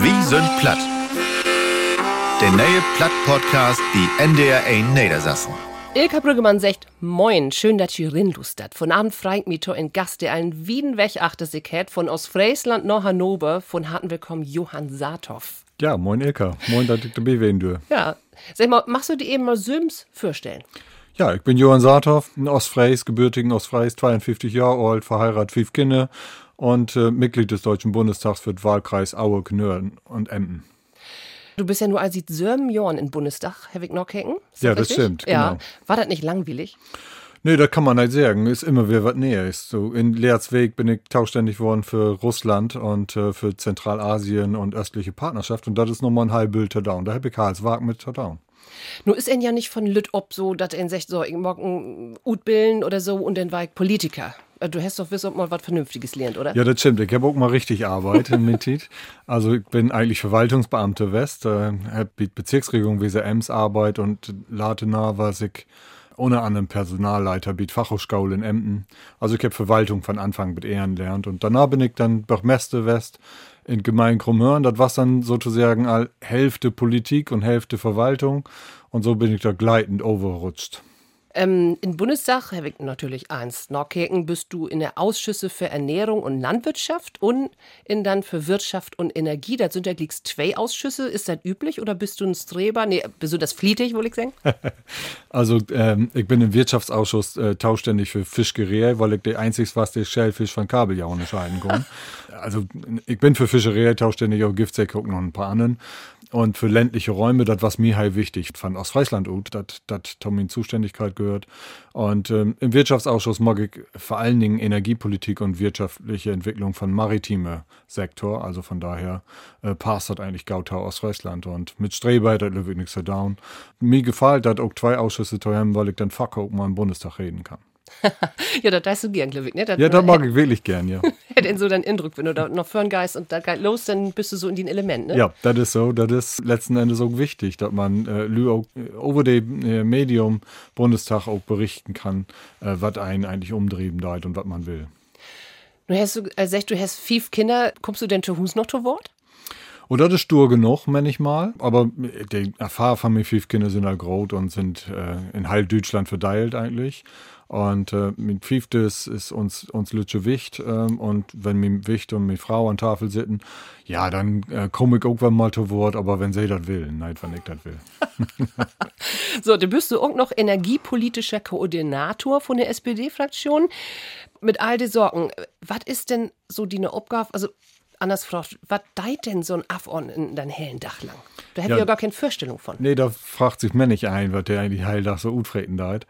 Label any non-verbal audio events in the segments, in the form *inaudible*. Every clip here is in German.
Wie sind platt? Der neue Platt-Podcast, die NDR 1 Niedersassen. Ilka Brüggemann sagt, moin, schön, dass ihr rinlustert. Von Abend freit mich to in Gast, der einen Wieden wegachte sich hat, von aus Friesland nach Hannover, von harten Willkommen Johann Saathoff. Ja, moin Ilka, moin, dass ich dabei sein du. Ja, sag mal, machst du dir eben mal Söms vorstellen? Ja, ich bin Johann Saathoff, ein Ostfries, gebürtigen Ostfries, 52 Jahre alt, verheiratet, fünf Kinder und äh, Mitglied des Deutschen Bundestags für den Wahlkreis Aue, Knörn und Emden. Du bist ja nur als Jahren im Bundestag, Herr Ist Ja, das stimmt, Ja. genau. War das nicht langweilig? Nee, das kann man nicht sagen. Ist immer wieder was näher ist. So in Leerzweg bin ich tauständig worden für Russland und äh, für Zentralasien und östliche Partnerschaft. Und das ist nochmal ein halbbild down. Da habe ich Karlswag mit down. Nur ist er ja nicht von Lüt ob so, dass er sagt, so, ich mag ein oder so und dann war ich Politiker. Äh, Du hast doch wissen, ob mal was Vernünftiges lernt, oder? Ja, das stimmt. Ich habe auch mal richtig Arbeit in *laughs* Mittit. Also ich bin eigentlich Verwaltungsbeamte West, äh, habe Bezirksregierung wie Ems Arbeit und Latena was ich ohne anderem Personalleiter biet Fachhochschule in Emden. Also ich habe Verwaltung von Anfang mit Ehren lernt und danach bin ich dann Burgmeister West in Gemeinde Krummhörn. Das war dann sozusagen all Hälfte Politik und Hälfte Verwaltung und so bin ich da gleitend overrutscht. Ähm, Im Bundestag, Herr Wick, natürlich eins. Norkirchen bist du in der Ausschüsse für Ernährung und Landwirtschaft und in dann für Wirtschaft und Energie. Das sind ja gleich zwei Ausschüsse. Ist das üblich oder bist du ein Streber? Nee, bist du das flietig, wollte ich sagen? *laughs* Also ähm, ich bin im Wirtschaftsausschuss äh, tauständig für Fischgerät, weil ich der einzig was der Schellfisch von Kabeljau unterscheiden kann. *laughs* also ich bin für Fischerei tauständig auch Giftsäcke und noch ein paar anderen. Und für ländliche Räume, das was mir halt wichtig fand aus Friesland ut, das das Tom in Zuständigkeit gehört. Und ähm, im Wirtschaftsausschuss mag ich vor allen Dingen Energiepolitik und wirtschaftliche Entwicklung von maritime Sektor. Also von daher äh, passt das eigentlich Gautau aus Friesland und mit Streber, das löwe ich nichts so down. Mir gefällt das auch zwei Ausschüsse zu haben, weil ich dann fuck auch mal im Bundestag reden kann. *laughs* ja, das weißt du gern, glaube ich. Ne? Das Ja, das mag *laughs* ich wirklich gern, ja. *laughs* hätte so deinen Eindruck, wenn du da noch einen Geist und da geht los, dann bist du so in den Element, ne? Ja, das ist so. Das ist letzten Endes auch wichtig, dass man äh, auch äh, über dem äh, Medium Bundestag auch berichten kann, äh, was einen eigentlich umtrieben deit und was man will. Du hast du, äh, sagst, du hast fünf Kinder, kommst du denn zu Hus noch zu Wort? Und das ist stur genug, manchmal. Aber äh, die Erfahrung von mir fünf Kinder sind halt groß und sind äh, in halb Deutschland verteilt eigentlich. Und äh, mit fünftes ist uns, uns Lütsche Wicht. Ähm, und wenn mir Wicht und mir Frau an Tafel sitzen, ja, dann äh, komme ich irgendwann mal zu Wort. Aber wenn sie das will, nein, wenn ich das will. *laughs* So, du bist du auch noch energiepolitischer Koordinator von der SPD-Fraktion. Mit all den Sorgen, was ist denn so die Aufgabe, also anders gefragt, was deit denn so ein Afon in dein hellen Dach lang? Da hätte Ja. ich ja gar keine Vorstellung von. Nee, da fragt sich mir nicht ein, was der eigentlich Heildach so utfreten deit.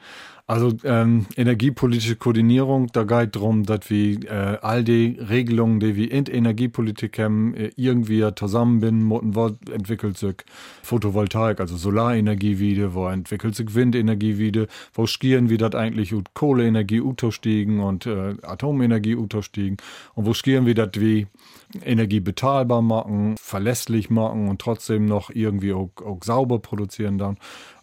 Also ähm, energiepolitische Koordinierung, da geht drum, dass wir äh, all die Regelungen, die wir in der Energiepolitik haben, äh, irgendwie zusammenbinden, wo entwickelt sich Photovoltaik, also Solarenergie wieder, wo entwickelt sich Windenergie wieder, wo skieren wir das eigentlich ut Kohleenergie utigen und äh, Atomenergie utigen und wo skieren wir das wie Energie bezahlbar machen, verlässlich machen und trotzdem noch irgendwie auch, auch sauber produzieren dann.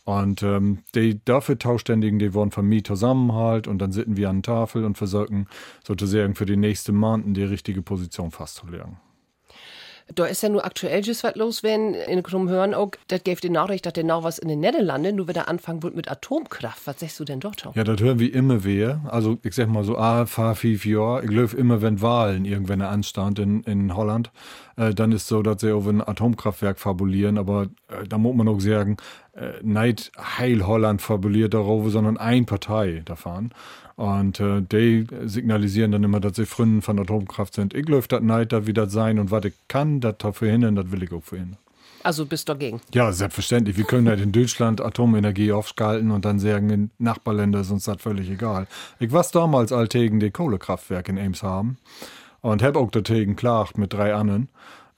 Und ähm, die dafür Tauständigen, die wollen von mir zusammenhalt und dann sitzen wir an der Tafel und versuchen sozusagen für die nächsten Monaten die richtige Position festzulegen. Da ist ja nur aktuell just was los, wenn in Krumm hören auch, das gäbe die Nachricht, dass der noch was in den Niederlanden nur wieder anfangen wird mit Atomkraft. Was sagst du denn dort? Ja, das hören wir immer wieder. Also ich sag mal so, ah, fahr fünf Jahre. Ich glaube immer, wenn Wahlen irgendwann anstand in, in Holland, äh, dann ist so, dass sie auf ein Atomkraftwerk fabulieren. Aber äh, da muss man auch sagen, äh, nicht Heil Holland fabuliert darauf, sondern ein Partei davon. Und äh, die signalisieren dann immer, dass sie Freunde von Atomkraft sind. Ich glaube, das nicht, das wieder sein und was ich kann, das da verhindern, das will ich auch verhindern. Also bist du dagegen. Ja, selbstverständlich. Wir können halt in Deutschland Atomenergie aufskalten und dann sagen, in Nachbarländern ist uns das völlig egal. Ich war damals alltägen die Kohlekraftwerke in Ems haben und hab auch dagegen klagt mit drei anderen.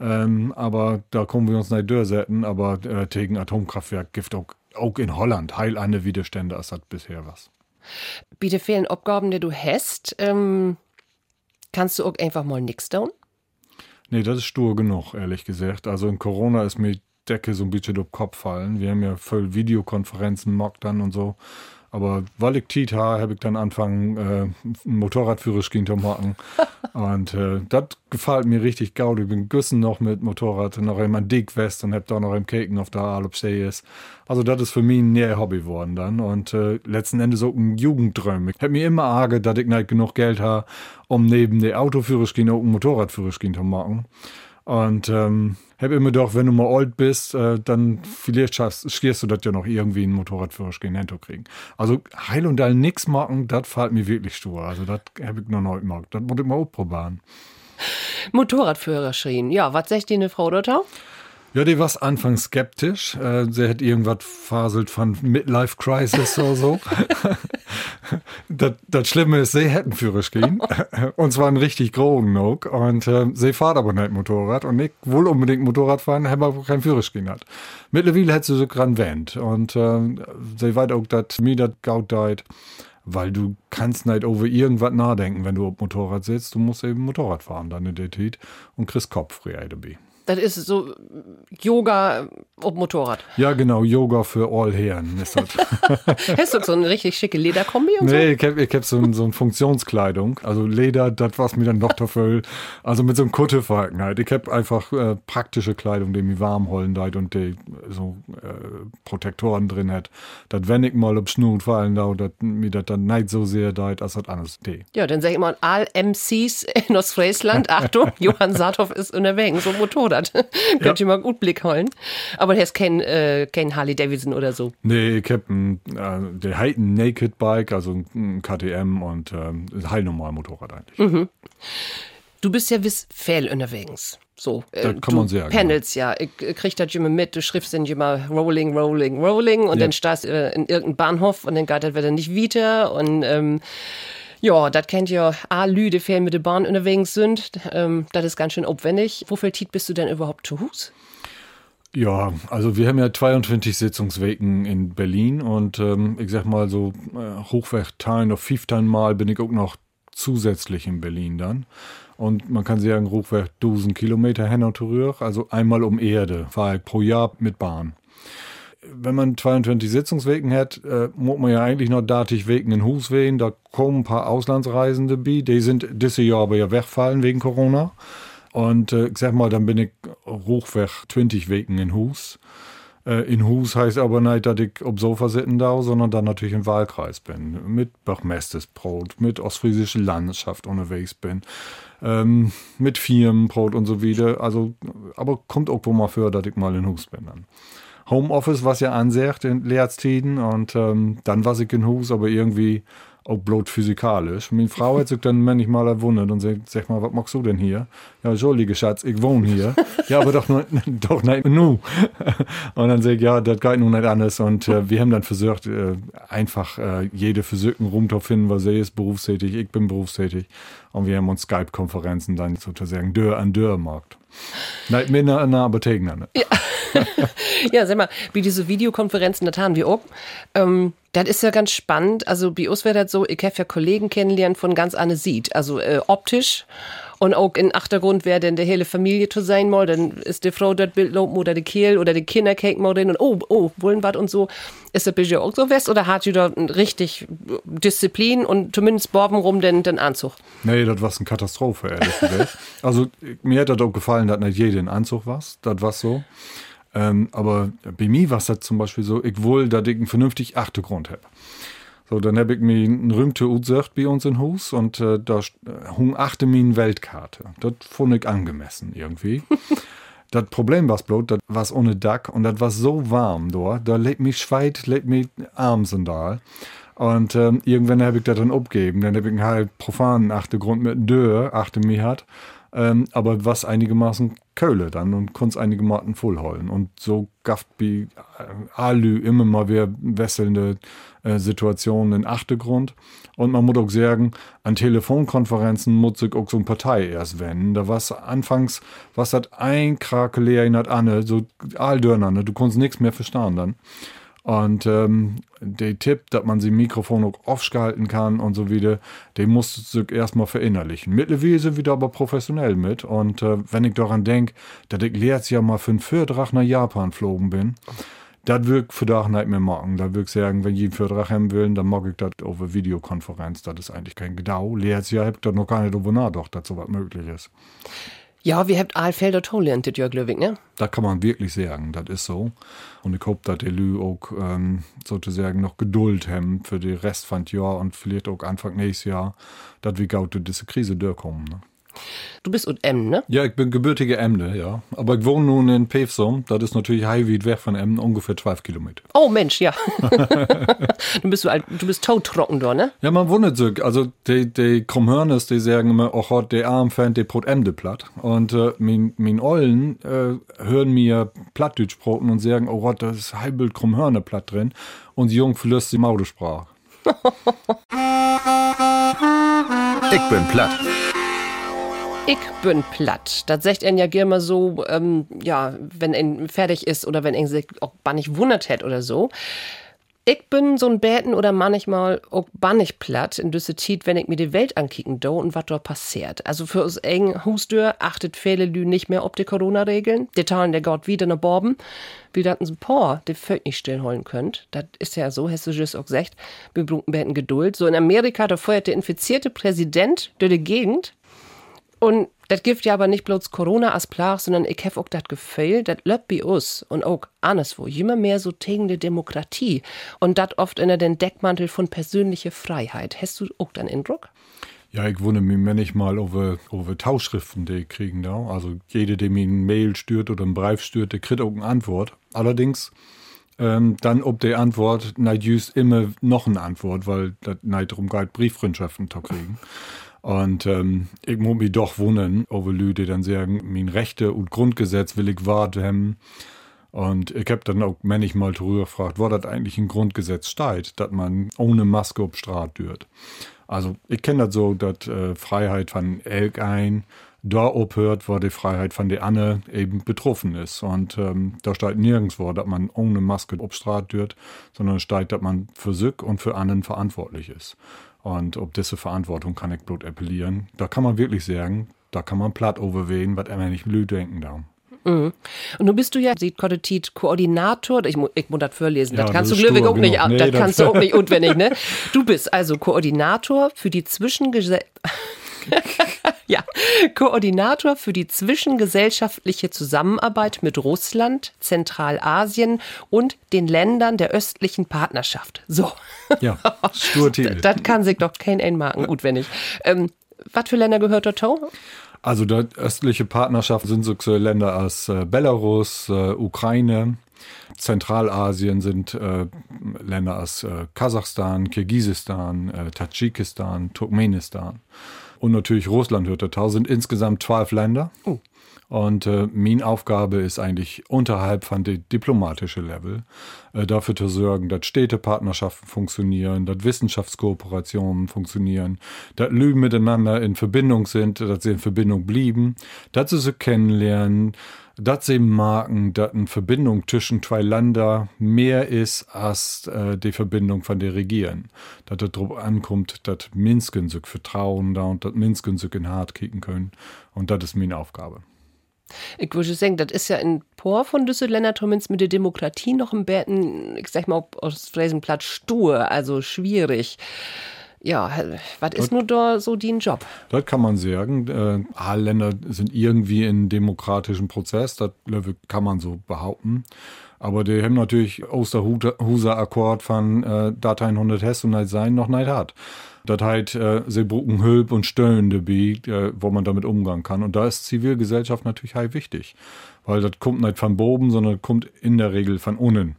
Ähm, aber da kommen wir uns nicht durchsetzen. Aber äh, gegen Atomkraftwerk gibt auch, auch in Holland heil andere Widerstände, als das bisher was. Bitte fehlen Aufgaben, die du hast. Ähm, kannst du auch einfach mal nix tun? Nee, das ist stur genug, ehrlich gesagt. Also in Corona ist mir die Decke so ein bisschen durch den Kopf fallen. Wir haben ja voll Videokonferenzen, Mock dann und so. Aber weil ich Tiet habe, habe ich dann angefangen, äh, einen Motorradführerschein zu machen. *laughs* und äh, das gefällt mir richtig gut. Ich bin Güssen noch mit Motorrad, noch immer dick West und hab da noch im Keken auf der Alpsee ist. Also das ist für mich ein näher Hobby geworden dann. Und äh, letzten Endes auch ein Jugendträum. Ich hab mir immer arge, dass ich nicht genug Geld habe, um neben der Autoführerschein auch einen Motorradführerschein zu machen. Und ähm, hab immer doch, wenn du mal alt bist, äh, dann vielleicht schaffst, schierst du das ja noch irgendwie einen Motorradführerschein hinzukriegen. Also heil und all nix machen, das fällt mir wirklich stur. Also das hab ich noch nicht gemacht. Das muss ich mal ausprobieren. Motorradführerschein. Ja, was sagt die eine Frau dort? Ja, die war anfangs skeptisch. Äh, sie hat irgendwas faselt von Midlife Crisis oder so. *laughs* das, das Schlimme ist, sie hätten Führerschein. *laughs* und zwar einen richtig großen noch. Und äh, sie fährt aber nicht Motorrad. Und ich wohl unbedingt Motorrad fahren, aber keinen Führerschein hat. Mittlerweile hat sie sogar einen Wend. Und äh, sie weiß auch, dass mir das gaut deit weil du kannst nicht over irgendwas nachdenken, wenn du auf Motorrad sitzt. Du musst eben Motorrad fahren der Zeit und kriegst Kopf frei dabei. Das ist so Yoga auf Motorrad. Ja, genau, Yoga für all Herren ist das. *laughs* Hast du so eine richtig schicke Lederkombi und nee, so? ich hab, ich hab so, so eine Funktionskleidung. Also Leder, das was mir dann noch dafür. Also mit so einem Kutteverhalten halt. Ich hab einfach äh, praktische Kleidung, die mir warm holen halt und die so äh, Protektoren drin hat. Das wenn ich mal ob Schnur fallen da, dass mir das dann nicht so sehr deit, als das anders die. Ja, dann sag ich mal, all MCs in Ostfriesland, Achtung, Johann Saathoff ist unterwegs, so Motorrad hat. *laughs* Könnt ihr mal gut Blick holen. Aber der ist kein, äh, kein Harley Davidson oder so. Nee, ich hab ein, äh, der halt ein Naked Bike, also ein KTM und äh, ein heilnormal Motorrad eigentlich. Mhm. Du bist ja bis Fell unterwegs. So, äh, kann man sagen. Panels, ja. Ich, krieg das immer mit, du schriftst dann immer Rolling, Rolling, Rolling und ja. dann stehst du äh, in irgendeinem Bahnhof und dann geht das wieder nicht weiter und ähm, ja, das kennt ihr a Lüde, die mit der Bahn unterwegs sind. Ähm, das ist ganz schön aufwendig. Wofür Tiet bist du denn überhaupt zu Hus? Ja, also wir haben ja 22 Sitzungswegen in Berlin und ähm, ich sag mal so äh, Hochwertteilen auf 15 Mal bin ich auch noch zusätzlich in Berlin dann. Und man kann sagen, Hochwert 1000 Kilometer hin und zurück, also einmal um Erde, fahre ich pro Jahr mit Bahn wenn man 22 Sitzungswegen hat, äh, muss man ja eigentlich noch datig wegen in Hus wehen. Da kommen ein paar Auslandsreisende bei, die sind dieses Jahr aber ja wegfallen wegen Corona. Und äh, ich sag mal, dann bin ich hochweg 20 Wegen in Hus. Äh, in Hus heißt aber nicht, dass ich auf Sofa sitzen darf, sondern dann natürlich im Wahlkreis bin. Mit Brot, mit ostfriesischer Landschaft unterwegs bin. Ähm, mit Firmenbrot und so wieder. Also, aber kommt auch mal für, dass ich mal in Hus bin dann. Homeoffice, was ja ansagt in Lehrtiden und ähm, dann war ich in Hus, aber irgendwie auch bloß physikalisch. Meine Frau hat sich dann manchmal erwundert und sagt, sag mal, was machst du denn hier? Ja, entschuldige, Schatz, ich wohne hier. ja, aber doch, nur, *laughs* doch nicht nu. *laughs* und dann sag ich, ja, das geht nun nicht anders. Und äh, wir haben dann versucht, äh, einfach äh, jede Versuchen rumzufinden, was sie ist berufstätig, ich bin berufstätig. Und wir haben uns Skype-Konferenzen dann sozusagen Dörr an Dörr gemacht. Nicht mehr in der Apotheke. Ne? Ja. *laughs* ja, sag mal, wie diese Videokonferenzen, das haben wir auch. Ähm, das ist ja ganz spannend. Also bei uns wäre das so, ich habe ja Kollegen kennengelernt von ganz anderen sieht. Also äh, optisch und auch in Achtergrund wer denn der hele Familie zu sein mal, dann ist die Frau dort Bild oder die Kehl oder die Kinder kicken mal und oh, oh, wollen was und so. Ist das bisher auch so west oder hat ihr da richtig Disziplin und zumindest Borben rum den, den Anzug? Nee, das war eine Katastrophe, ehrlich gesagt. *laughs* also mir hat das auch gefallen, dass nicht jeder in Anzug war. Das war so. Ähm, aber bei mir war es halt zum Beispiel so, ich will, dass ich einen vernünftigen Achtergrund habe. So, dann habe ich mir einen rühmte gesagt bei uns in Hus und äh, da äh, hung achte mir eine Weltkarte. Das fand ich angemessen irgendwie. *laughs* das Problem war bloß, das war ohne Dach und das war so warm dort, da lebt mich Schweit, lebt mich Armsandal. Und ähm, irgendwann habe ich das dann abgegeben. Dann habe ich einen halt profanen Achtergrund mit Dörr, achte mir hat. Ähm, aber was einigermaßen Köhle dann und konnt's einigermaßen vollholen. Und so gafft wie äh, Alü immer mal wieder wesselnde äh, Situationen in Achtergrund. Und man muss auch sagen, an Telefonkonferenzen muss sich auch so eine Partei erst wenden. Da war anfangs, was hat ein Krakelär in hat Anne, so Aldörner, ne? du konntest nichts mehr verstehen dann. Und ähm, der Tipp, dass man sie Mikrofon auch aufschalten kann und so wieder, den musst du erstmal verinnerlichen. Mittlerweile sind wir da aber professionell mit. Und äh, wenn ich daran denke, dass ich letztes Jahr mal für einen Vierdrach nach Japan geflogen bin, das wirkt für Dach nicht mehr machen. Da wirkt sagen, wenn ich einen Vertrag will, dann mag ich das over Videokonferenz. Das ist eigentlich kein Gedau. Letztes Jahr habt ihr noch gar nicht darüber nachgedacht, dass sowas möglich ist. Ja, wir habt Aalfelder Tolle Jörg Löwig, ne? Da kann man wirklich sagen, das ist so. Und ich hoffe, dass die Lü auch ähm, sozusagen noch Geduld haben für den Rest von Jahr und vielleicht auch Anfang nächstes Jahr, dass wir durch diese Krise durchkommen. Ne? Du bist und Emden, ne? Ja, ich bin gebürtige Emde, ja. Aber ich wohne nun in Pevsum. Das ist natürlich Highway weg von Emden, ungefähr 12 Kilometer. Oh Mensch, ja. *laughs* du bist so alt, du bist todtrocken da, ne? Ja, man wundert sich. Also die, die Krummhörners, die sagen immer, oh Gott, der Arm fand der Brot Emde platt. Und äh, mein, mein Ollen äh, hören mir Plattdeutsch broten und sagen, oh Gott, da ist halbbild Krummhörner platt drin. Und die Jung verlöst die Maudesprache. *laughs* ich bin platt. Ich bin platt. Das sagt er ja gerne so, ähm, ja, wenn er fertig ist oder wenn er sich auch bannig wundert hat oder so. Ich bin so ein Bäten oder manchmal auch bannig platt in düsse Tiet, wenn ich mir die Welt ankicken do und was dort passiert. Also für uns eng Hustür achtet viele Lü nicht mehr ob die Corona-Regeln. Die Teilen der Gott wieder ne Borben. Wie daten so paar, die völlig nicht stillholen könnt. Das ist ja so, just auch gesagt. Wir Bäten Geduld. So in Amerika, da feuert der infizierte Präsident durch die Gegend und das gibt ja aber nicht bloß Corona als Plach, sondern ich hab auch das Gefühl, das löbt bei uns und auch anderswo immer mehr so tegende Demokratie und das oft in den Deckmantel von persönlicher Freiheit. Hast du auch den Eindruck? Ja, ich wundere mich manchmal über, über Tauschschriften, die kriegen da. Also jede, der mir ein Mail stört oder einen Brief stört, der kriegt auch eine Antwort. Allerdings ähm, dann ob die Antwort nicht just immer noch eine Antwort, weil das nicht darum geht, Brieffreundschaften zu kriegen. Und ähm, ich muss mich doch wundern, ob Leute dann sagen, mein Rechte und Grundgesetz will ich wahrnehmen. Und ich habe dann auch manchmal drüber gefragt, wo das eigentlich im Grundgesetz steht, dass man ohne Maske auf Straße dürft. Also ich kenne das so, dass äh, Freiheit von Elk ein da abhört, wo die Freiheit von der Anne eben betroffen ist. Und ähm, da steht nirgendwo, dass man ohne Maske auf Straße dürft, sondern steht, dass man für sich und für anderen verantwortlich ist. Und ob diese Verantwortung kann ich bloß appellieren. Da kann man wirklich sagen, da kann man platt overwehen, was immer nicht blöd denken darf. Mhm. Und nun bist du ja, sieht Kodetit, Koordinator, ich, ich muss das vorlesen, ja, das kannst das du Glückwig auch nicht, nee, das, das kannst du auch *laughs* nicht unwendig, ne? Du bist also Koordinator für die Zwischengesellschaft. *laughs* ja, Koordinator für die zwischengesellschaftliche Zusammenarbeit mit Russland, Zentralasien und den Ländern der östlichen Partnerschaft. So. Ja, stur *laughs* Das, kann sich doch kein einmarken, gut, wenn nicht. Ähm, was für Länder gehört dazu? Also die östliche Partnerschaft sind so Länder als äh, Belarus, äh, Ukraine, Zentralasien sind äh, Länder aus äh, Kasachstan, Kirgisistan, äh, Tadschikistan, Turkmenistan. Und natürlich Russland hört dazu, sind insgesamt zwölf Länder. Oh. Und äh, meine Aufgabe ist eigentlich unterhalb von dem diplomatischen Level äh, dafür zu sorgen, dass Städtepartnerschaften funktionieren, dass Wissenschaftskooperationen funktionieren, dass Lügen miteinander in Verbindung sind, dass sie in Verbindung blieben, dass sie sich kennenlernen, dass sie merken, dass eine Verbindung zwischen zwei Ländern mehr ist als äh, die Verbindung von der Regieren. Dass es darauf ankommt, dass Minsk sich vertrauen da und dass Minsk sich in hart kicken können. Und das ist meine Aufgabe. Ich würde sagen, das ist ja in Por von Düsseldorf zumindest mit der Demokratie noch im Betten, ich sag mal, aus Fräsenplatz stur, also schwierig. Ja, was ist nur da so dein Job? Das kann man sagen. Äh, alle Länder sind irgendwie in demokratischen Prozess, das kann man so behaupten. Aber die haben natürlich aus der Huser Akkord von äh, Dateien 100 Hess und sein noch nicht hat. Das heißt, äh, sie brauchen Hilfe und Stellen dabei, äh, wo man damit umgehen kann. Und da ist Zivilgesellschaft natürlich halt wichtig. Weil das kommt nicht von oben, sondern kommt in der Regel von unten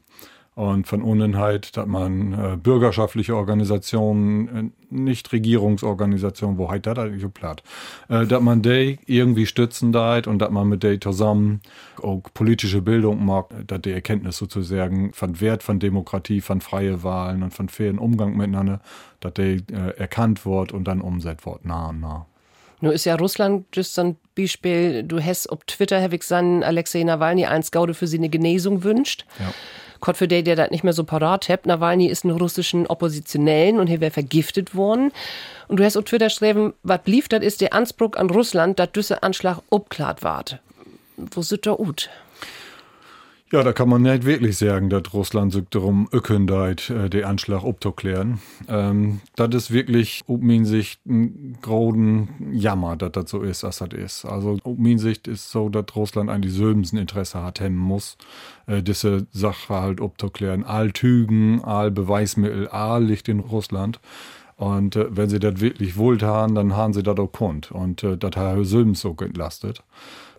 und von unten halt, dass man äh, bürgerschaftliche Organisationen, äh, Nichtregierungsorganisationen, wo halt das eigentlich platt, äh, dass man die irgendwie stützen da und dass man mit denen zusammen auch politische Bildung macht, dass die Erkenntnis sozusagen von Wert von Demokratie, von freie Wahlen und von fairen Umgang miteinander, dass die äh, erkannt wird und dann umsetzt wird, nah und nah. Nun ist ja Russland just so ein Beispiel, du hast auf Twitter, habe ich Alexei Nawalny eins Gaude für sie eine Genesung wünscht. Ja. Für der, der das nicht mehr so parat hat. Nawalny ist ein russischen Oppositionellen und hier wäre vergiftet worden. Und du hast auf Twitter geschrieben, was blieb, das ist der Anspruch an Russland, dass dieser Anschlag obklart ward. Wo sind da ut? Ja, da kann man nicht wirklich sagen, dass Russland sich darum ökendeit, äh, den Anschlag abzuklären. Ähm, das ist wirklich, um meine Sicht, ein großen Jammer, dass das so ist, als das ist. Also, um meine Sicht ist so, dass Russland eigentlich Sömsen Interesse hat, hemmen muss, äh, diese Sache halt abzuklären. All Tügen, all Beweismittel, all liegt in Russland. Und äh, wenn sie das wirklich wohltan, dann haben sie das auch kund. Und äh, das hat Söms so entlastet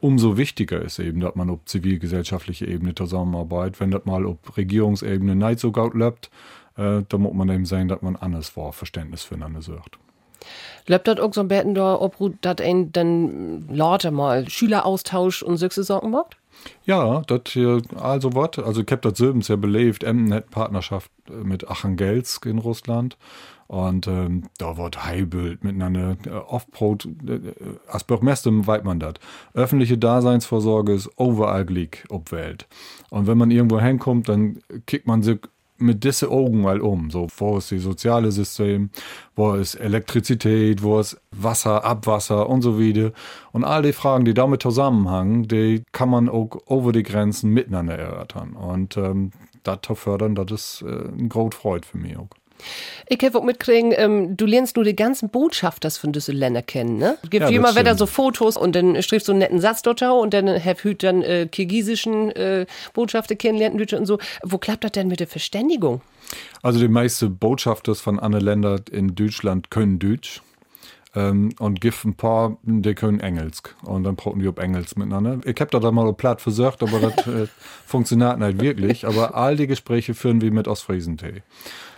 umso wichtiger ist eben, dass man auf zivilgesellschaftlicher Ebene zusammenarbeitet. Wenn das mal auf Regierungsebene nicht so gut läuft, äh, dann muss man eben sagen, dass man anders vor Verständnis füreinander sorgt. Läuft das auch so ein bisschen da, ob das ein dann lauter mal Schüleraustausch und solche Sorgen macht? Ja, das hier, also was. Also ich habe das Söbens ja belebt, Emden hat Partnerschaft mit Achangelsk in Russland. Und ähm, da wird Heibild miteinander äh, Offroad, äh, als Bürgermeister weiß man das. Öffentliche Daseinsvorsorge ist overall gleich ob Welt. Und wenn man irgendwo hinkommt, dann kickt man sich mit diese Augen mal um. So, wo ist das soziale System, wo ist Elektrizität, wo ist Wasser, Abwasser und so weiter. Und all die Fragen, die damit zusammenhängen, die kann man auch over die Grenzen miteinander erörtern. Und ähm, das zu fördern, das ist äh, ein große Freude für mich auch. Ich habe auch mitkriegen, ähm, du lernst nur die ganzen Botschafters von diese Länder kennen, ne? Es gibt ja, immer wieder so Fotos und dann schriebst du einen netten Satz dort und dann hab hüt dann äh, kirgisischen äh, Botschafter kennenlernen und so. Wo klappt das denn mit der Verständigung? Also die meisten Botschafters von anderen Ländern in Deutschland können Deutsch. Ähm, und gibt ein paar, die können Engelsk. Und dann brauchen die auf Engelsk miteinander. Ich habe da mal platt versucht, aber das äh, *laughs* funktioniert nicht wirklich. Aber all die Gespräche führen wir mit Ostfriesentee.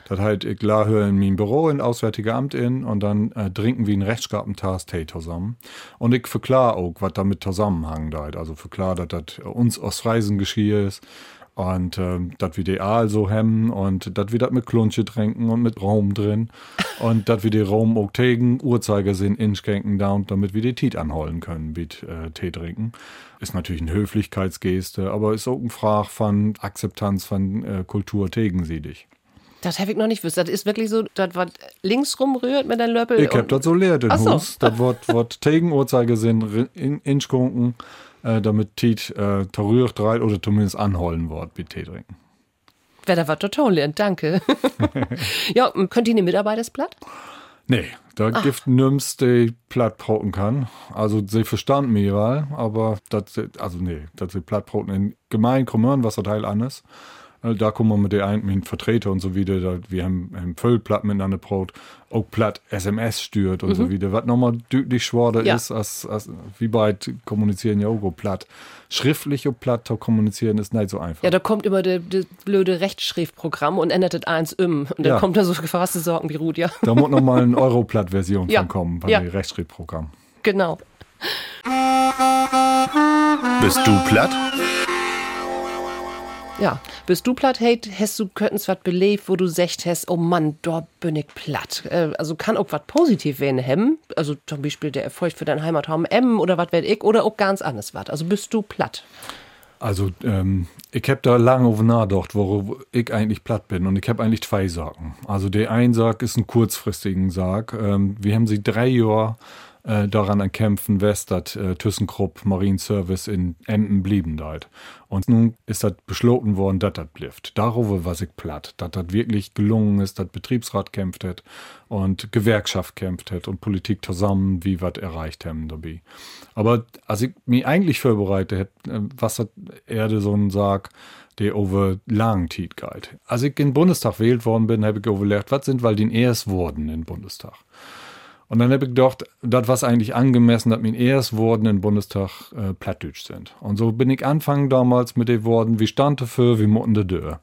Das heißt, ich lahe in meinem Büro in Auswärtige Amt in und dann äh, trinken wir einen Rechtsgartentag Tee zusammen. Und ich verklar auch, was damit zusammenhängt. Also verklar, dass das uns aus Reisen geschehen ist. Und ähm, das wir die Aal so hemmen und das wir das mit Klunsche trinken und mit Raum drin. *laughs* und das wir die Raum auch tegen, Uhrzeigersinn inschenken da und damit wir die Tiet anholen können, mit äh, Tee trinken. Ist natürlich eine Höflichkeitsgeste, aber ist auch ein Frage von Akzeptanz von äh, Kultur tegen sie dich. Das habe ich noch nicht gewusst. Das ist wirklich so, das was links rumrührt mit einem Löffel. Ich habe das so leer, den so. Hus. Das wird, wird Tegen Uhrzeigersinn in, inschkunken, äh, damit Tiet äh, rührt rein oder zumindest anholen wird, wie Tee trinken. Wer da was total lernt, danke. *laughs* ja, könnt ihr eine Mitarbeitersblatt? Nee, da Ach. gibt nimm's, die platt brauten kann. Also, sie verstanden mich ja, aber das, also nee, dass sie platt brauten in gemein kommen, was Teil anders. Äh, da kommen wir mit der einen mit Vertreter und so wieder. Da, wir haben, haben Füllplatt miteinander Brot, auch platt SMS stört und mhm. so wieder. Was nochmal deutlich schwerer ja. ist, als, als wie weit kommunizieren ja auch platt. Schriftlich und platt zu kommunizieren ist nicht so einfach. Ja, da kommt immer das blöde Rechtschriftprogramm und ändert das eins im. Und dann ja. kommt da so gefasste Sorgen wie Ruth, ja. Da muss nochmal eine *laughs* Europlatt-Version ja. von kommen, bei ja. dem Rechtschriftprogramm. Genau. Bist du platt? Ja, bist du platt, hey, hast du könnens was belebt, wo du secht hast, oh Mann, da bin ich platt. Äh, also kann auch was positiv werden, hem. Also zum Beispiel der Erfolg für dein Heimatraum M oder was werd ich oder auch ganz anderes was. Also bist du platt. Also, ähm, ich habe da lange over nachgedacht, wo ich eigentlich platt bin. Und ich habe eigentlich zwei Sagen. Also, der ein Sarg ist ein kurzfristigen Sarg. Ähm, wir haben sie drei Jahre äh, daran erkämpfen, West, dass äh, ThyssenKrupp Marine Service in Emden blieben dort. Und nun ist das beschlossen worden, dass das blifft. Darüber war ich platt, dass das wirklich gelungen ist, dass Betriebsrat kämpft hat und Gewerkschaft kämpft hat und Politik zusammen, wie was erreicht haben dabei. Aber als ich mich eigentlich vorbereitet hätte, äh, was hat Erde so ein Sarg, der over lang Zeit geht. Als ich in den Bundestag wählt worden bin, habe ich überlegt, was sind weil die erst wurden im Bundestag. Und dann habe ich gedacht, das was eigentlich angemessen, dass mein erst Worten im Bundestag äh, Plattdeutsch sind. Und so bin ich anfangen damals mit den Worten, wie stand dafür, wie mutten de Dörr.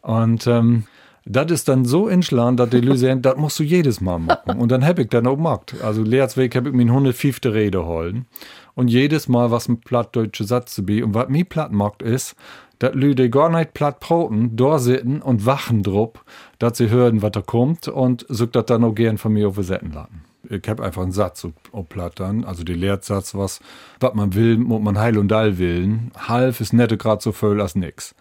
Und ähm, das ist dann so entschlagen, dass die Leute das musst du jedes Mal machen. Und dann habe ich dann auch gemacht. Also Leerzweg habe ich mir 105. Rede holen. Und jedes Mal, was ein plattdeutscher Satz zu be. Und was mir platt macht, ist, dass Leute gar nicht platt broten, da sitzen und wachen drauf, dass sie hören, was da kommt und so das dann auch gern von mir auf Setten laden ich habe einfach einen Satz auf Plattern, also der Leersatz, was, was man will, muss man heil und all willen. Half ist nette grad so voll als nix.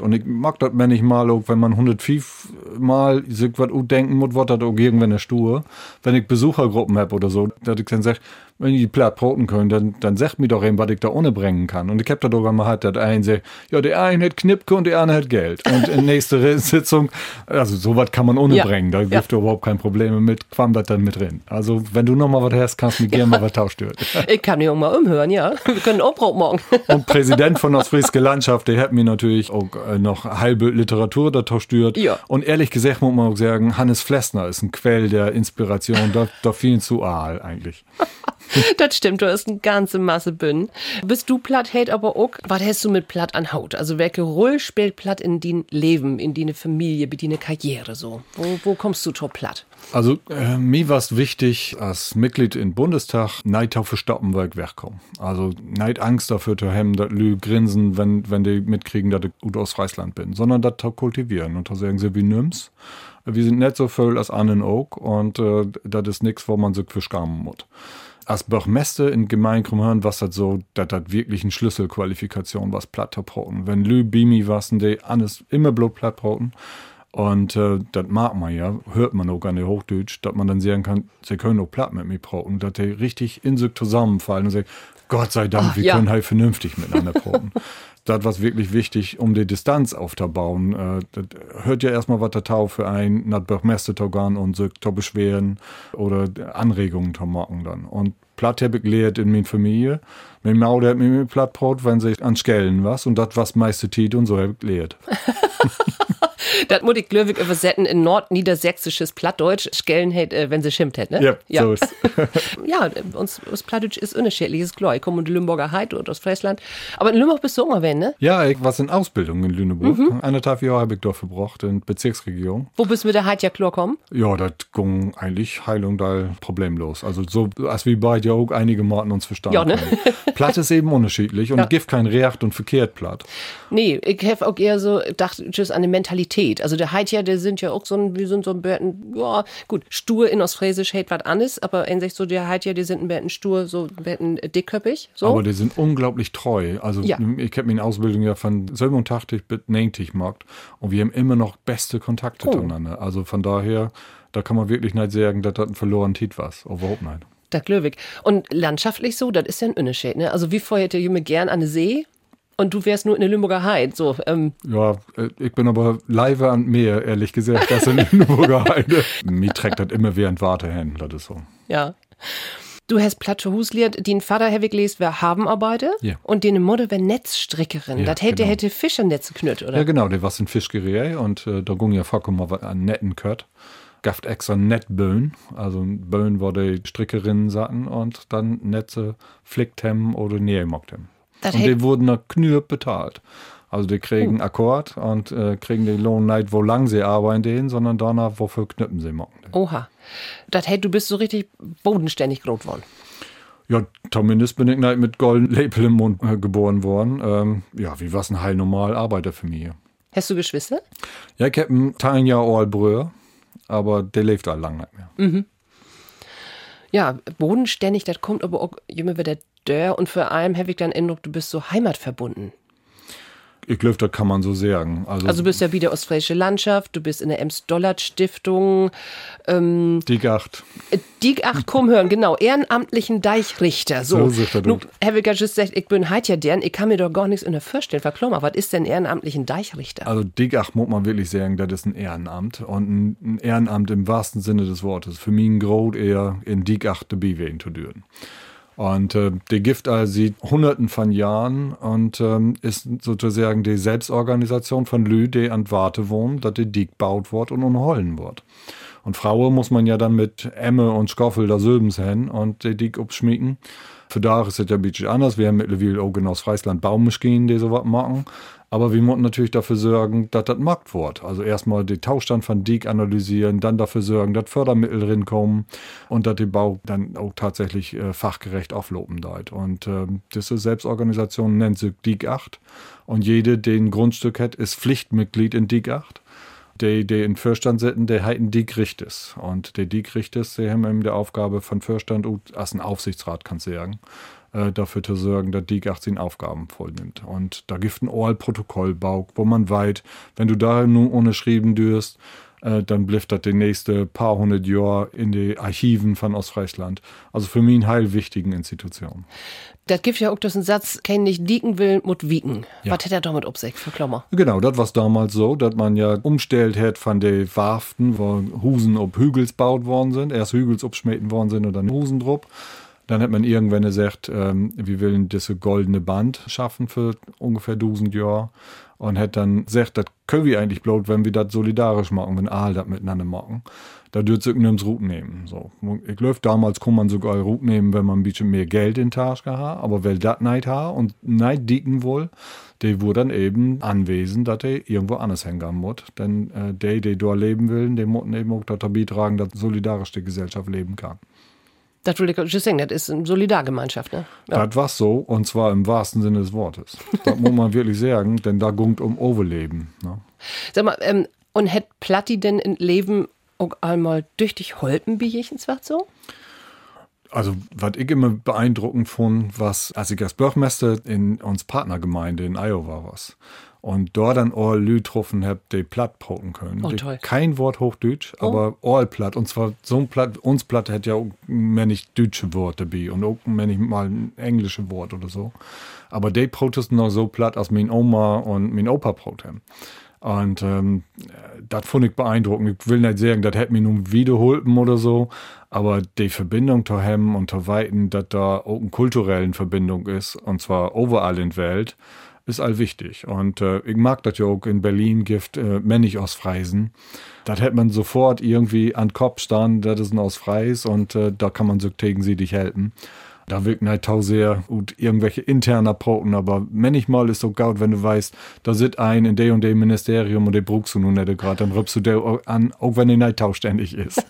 Und ich mag das ich mal, wenn man 105 Mal sich was denken muss, was das auch irgendwann der Stuhe. Wenn ich Besuchergruppen habe oder so, dass ich dann sage, wenn ich die platt broten können, dann, dann sagt mir doch eben, was ich da ohne bringen kann. Und ich hab da doch mal hat, dass ein sagt, ja, der eine hat Knipke und der andere hat Geld. Und in nächster Sitzung, also sowas kann man ohne Ja. bringen. Da Ja. gibt es überhaupt kein Problem mit, quam das dann mit drin. Also, wenn du noch mal was hast, kannst du mir gerne mal was tauschen. *laughs* Ich kann mich auch mal umhören, ja. Wir können auch Brot morgen. *laughs* Und Präsident von Ostfriesische Landschaft, der hat mir natürlich auch äh, noch halbe Literatur da stört. Ja. Und ehrlich gesagt muss man auch sagen, Hannes Flessner ist ein Quell der Inspiration, da, da viel zu aal eigentlich. *laughs* *laughs* Das stimmt, du hast eine ganze Masse Bünden. Bist du platt, hält aber auch, was hast du mit platt an Haut? Also welche Rolle spielt platt in dein Leben, in deine Familie, in deine Karriere so? Wo, wo kommst du zur platt? Also äh, mir war es wichtig, als Mitglied im Bundestag Neid auf stoppen, weil ich wegkomme. Also Neid Angst dafür zu haben, dass Lü grinsen, wenn, wenn die mitkriegen, dass ich gut aus Friesland bin, sondern das kultivieren. Und da sagen sie, wie nimm's? Wir sind nicht so voll als Annen auch und äh, das ist nichts, wo man sich für schamen muss. Als Bürgermeister in Gemeinden hören, was das so, das hat wirklich eine Schlüsselqualifikation, was platt zu broten. Wenn Lü Bimi was, die alles immer bloß platt broten. Und äh, das mag man ja, hört man auch an der Hochdeutsch, dass man dann sagen kann, sie können auch platt mit mir broten, dass die richtig in sich zusammenfallen und sagen, Gott sei Dank, Ach, wir ja. können halt vernünftig miteinander broten. *laughs* das war wirklich wichtig, um die Distanz aufzubauen. Äh, hört ja erstmal, was der Tau für ein, Bürgermeister zu gehen und sich zu beschweren oder Anregungen zu machen dann. Und platt habe ich gelehrt in meiner Familie. Mein Mau, der hat mir mit Plattbrot, wenn sich an Skellen was und das was meiste Tit und so habe ich gelehrt. *laughs* Das muss ich glücklich übersetzen in nordniedersächsisches Plattdeutsch, Skellen hätt, äh, wenn sie schimpft hätt, ne? Ja, so ist *laughs* Ja, uns, uns Plattdeutsch ist unterschiedliches Klar. Ich komme aus Lümburger Heid und aus Friesland. Aber in Lümburg bist du mal wenn, ne? Ja, ich war in Ausbildung in Lüneburg. Mhm. Eineinhalb Jahre habe ich dort verbracht in Bezirksregierung. Wo bist du mit der Heid ja klar kommen? Ja, das ging eigentlich Heilung da problemlos. Also so, als wir beide ja auch einige Morten uns verstanden Ja, ne? Platt ist eben unterschiedlich und *laughs* Ja. gibt kein Recht und verkehrt platt. Nee, ich habe auch eher so gedacht, tschüss, an die Mentalität. Also der Heid ja, der sind ja auch so ein, wir sind so ein Bärten, ja, gut, stur in Ostfriesisch hält was anderes, aber in sich so der Heid ja, die sind ein Bärten stur, so ein Bärten dickköppig, so. Aber die sind unglaublich treu. Also Ja. ich habe meine Ausbildung ja von 87 bis 90 gemacht und wir haben immer noch beste Kontakte Oh. zueinander. Also von daher, da kann man wirklich nicht sagen, dass das ein verloren Tit war. Überhaupt nicht. Das Glöwig. Und landschaftlich so, das ist ja ein Unterschied, ne? Also wie vorher hätte Junge gern an der See und du wärst nur in der Lümburger Heid, so, ähm, Ja, äh, ich bin aber live an mehr, ehrlich gesagt, als in Lüneburger Heide. *laughs* Mir trägt das immer während Warte hin, das ist so. ja. Du hast Platte Husliert, den Vater habe ich gelesen, war Habenarbeiter Ja. und den Mutter war Netzstrickerin. Ja, das hätte, genau. hätte Fischernetze knütt, oder? Ja, genau, der war in Fischgerät und äh, da ging ja vollkommen mal was an netten Kört. Gaft extra Nettböen, also Böen, wo die Strickerinnen saßen und dann Netze flickt hem oder näher mockt hem. Das Und die wurden nach Knürp bezahlt. Also die kriegen Akkord und äh, kriegen den Lohn nicht, wo lang sie arbeiten, sondern danach, wofür knüppen sie mocken. Oha. Das hätte, du bist so richtig bodenständig groß geworden. Ja, zumindest bin ich nicht mit goldenen Label im Mund äh, geboren worden. Ähm, ja, wie was ein heil normal Arbeiterfamilie. Hast du Geschwister? Ja, ich hab ein Tanja All Brüder, aber der lebt all lang nicht mehr. Ja, bodenständig, das kommt aber auch immer wieder dör und vor allem habe ich dann Eindruck, du bist so heimatverbunden. Ich glaube, das kann man so sagen. Also, Also du bist ja wieder Ostfriesische Landschaft, du bist in der Ems-Dollard-Stiftung, die Gacht. äh, die, ach komm hören, genau, ehrenamtlichen Deichrichter. So, So sagt Nu, doch. Herr Wicker just sagt, ich bin halt ja deren, ich kann mir doch gar nichts in der vorstellen. Verklau mal, was ist denn ehrenamtlichen Deichrichter? Also die Gacht muss man wirklich sagen, das ist ein Ehrenamt. Und ein, Ehrenamt im wahrsten Sinne des Wortes. Für mich ein Grot eher in die Gacht dabei wehen zu dürfen. Und äh, der Gift also sieht hunderten von Jahren und ähm, ist sozusagen die Selbstorganisation von Lü, die an Warte wohnen, dass die Diek baut wird und unhollen wird. Und Frauen muss man ja dann mit Emme und Skoffel da Sülbens hin und die Diek abschmieden. Für da ist es ja ein bisschen anders. Wir haben mittlerweile auch genau aus Friesland Baummaschinen, die sowas machen. Aber wir müssen natürlich dafür sorgen, dass das Markt wird. Also erstmal den Tauschstand von Diek analysieren, dann dafür sorgen, dass Fördermittel rinkommen und dass die Bau dann auch tatsächlich äh, fachgerecht aufloben deit. Und ähm, diese Selbstorganisation nennt sich Diek 8. Und jede, die ein Grundstück hat, ist Pflichtmitglied in Diek 8 die, die in Fürstand sitzen, die heiten die Grichtes. Und die die Grichtes, die haben eben die Aufgabe von Fürstand und als ein Aufsichtsrat, kannst du sagen, äh, dafür zu sorgen, dass die 18 Aufgaben vollnimmt. Und da gibt ein Oral-Protokollbau, wo man weit, wenn du da nun unterschrieben dürst, äh, dann bleibt das die nächste paar hundert Jahre in die Archiven von Ostfriesland. Also für mich eine heil wichtigen Institution. Das gibt ja auch diesen Satz, kein nicht dieken will, mut wiegen. Ja. Was hätte er damit ob sich für Klammer? Genau, das war damals so, dass man ja umstellt hat von den Warften, wo Husen ob Hügels baut worden sind. Erst Hügels abschmieden worden sind und dann Husen drauf. Dann hat man irgendwann gesagt, ähm, wir wollen diese goldene Band schaffen für ungefähr 1000 Jahre. Und hat dann gesagt, das können wir eigentlich bloß, wenn wir das solidarisch machen, wenn alle das miteinander machen. Da dürft ihr nichts Rut nehmen. So. Ich glaube, damals kann man sogar Rut nehmen, wenn man ein bisschen mehr Geld in Tasche hat. Aber wer das nicht hat und nicht dicken will, der wurde dann eben anwesend, dass er irgendwo anders hängen muss. Denn äh, der, der dort leben will, der muss eben auch dazu beitragen, dass solidarisch die Gesellschaft leben kann. Das will ich sagen, das ist eine Solidargemeinschaft, ne? Ja. Das war so, und zwar im wahrsten Sinne des Wortes. das muss man *laughs* wirklich sagen, denn da gungt um Overleben. Ne? Sag mal, ähm, und hätte Platti denn im Leben auch einmal durch dich holpen, wie ich ins so? Also, was ich immer beeindruckend fand, was, als ich als Bürgermeister in uns Partnergemeinde in Iowa war, und dort dann all Lü getroffen hab, die platt poten können. Oh, toll. Kein Wort Hochdeutsch, oh. aber all platt. Und zwar so ein platt, uns platt hätte ja auch mehr nicht deutsche Worte dabei und auch mehr nicht mal ein englische Wort oder so. Aber die protesten noch so platt, als mein Oma und mein Opa proten. Und ähm, das fand ich beeindruckend. Ich will nicht sagen, das hätte mich nun wiederholten oder so, aber die Verbindung zu Hemmen und zu Weiten, dass da auch eine kulturelle Verbindung ist, und zwar überall in der Welt, ist all wichtig. Und äh, ich mag das ja auch in Berlin gibt äh, Männig aus Freisen. Das hätte man sofort irgendwie an Kopf standen, das ist ein aus Freis und äh, da kann man so gegen sie dich helfen. Da wirken halt sehr gut irgendwelche interner Broten, aber manchmal ist so gut, wenn du weißt, da sitzt ein in dem und dem Ministerium und der brauchst du nun nicht gerade, dann rübst du der an, auch wenn der nicht tauständig ist.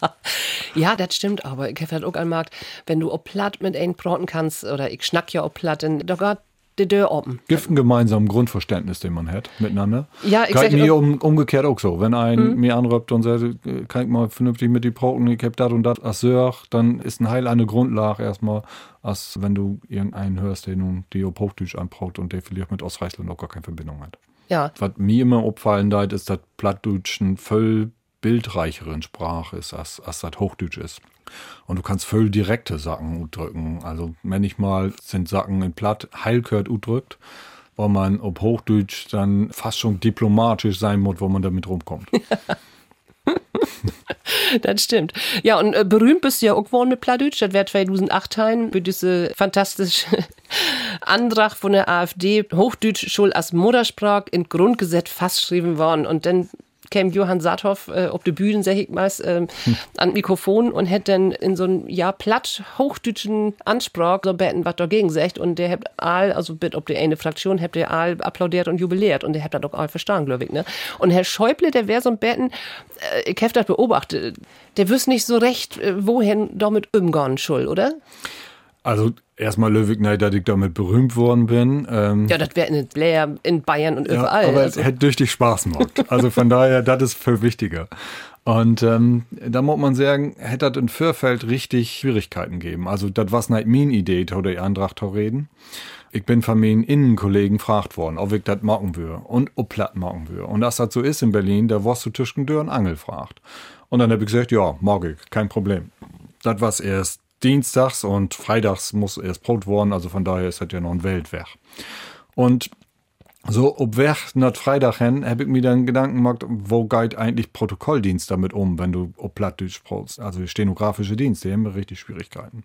*laughs* ja, das stimmt, aber ich habe halt auch an Markt, wenn du auch platt mit einem Broten kannst, oder ich schnack ja auch platt, dann da geht Tür offen. Gibt ein gemeinsames Grundverständnis, den man hat, miteinander. Ja, ich sag, mir um, umgekehrt auch so. Wenn ein mhm. mir anrübt und sagt, kann ich mal vernünftig mit die Broten, ich hab das und das als Sörch, dann ist ein Heil eine Grundlage erstmal, als wenn du irgendeinen hörst, der nun die auf Hochdeutsch anbraut und der vielleicht mit Ostreichsland auch gar keine Verbindung hat. Ja. Was mir immer auffallen da ist, dass Plattdeutsch ein voll bildreicheren Sprache ist, als, als das Hochdeutsch ist. Und du kannst voll direkte Sachen drücken. Also manchmal sind Sachen in Platt heilkört udrückt, wo man ob Hochdeutsch dann fast schon diplomatisch sein muss, wo man damit rumkommt. *laughs* das stimmt. Ja, und äh, berühmt bist du ja auch geworden mit Plattdeutsch. Das wäre 2008 ein für diese fantastische *laughs* Antrag von der AfD, Hochdeutsch schon als Muttersprache in Grundgesetz festgeschrieben worden. Und dann käme Johann Saathoff äh, auf die Bühne, sag ich mal, ähm, hm. an Mikrofon und hätte dann in so einem, ja, platt hochdütschen Ansprach so beten, was dagegen sagt. Und der hat all, also bit ob die eine Fraktion, habt ihr all applaudiert und jubiliert. Und der hat das doch all verstanden, glaube ich, ne? Und Herr Schäuble, der wäre so ein Betten, äh, ich habe das beobachtet, der wüsste nicht so recht, äh, wohin damit umgehen soll, oder? Also erstmal Löwig, nein, dass ich damit berühmt worden bin. Ähm, ja, das wäre in Blair, in Bayern und überall. Ja, aber also. es hätte durch die Spaß gemacht. Also von daher, das ist viel wichtiger. Und ähm, da muss man sagen, hätte das in Fürfeld richtig Schwierigkeiten geben. Also das war nicht meine Idee, oder die Andracht zu reden. Ich bin von meinen Innenkollegen gefragt worden, ob ich das machen würde und ob platt machen würde. Und dass das so ist in Berlin, da warst du zwischen Tür und Angel fragt. Und dann habe ich gesagt, ja, mag ich, kein Problem. Das war erst dienstags und freitags muss erst Brot worden, also von daher ist das ja noch ein Weltwerk. Und so, ob wer nach Freitag hin, habe ich mir dann Gedanken gemacht, wo geht eigentlich Protokolldienst damit um, wenn du ob Plattdeutsch brauchst. Also stenografische Dienst, die haben richtig Schwierigkeiten.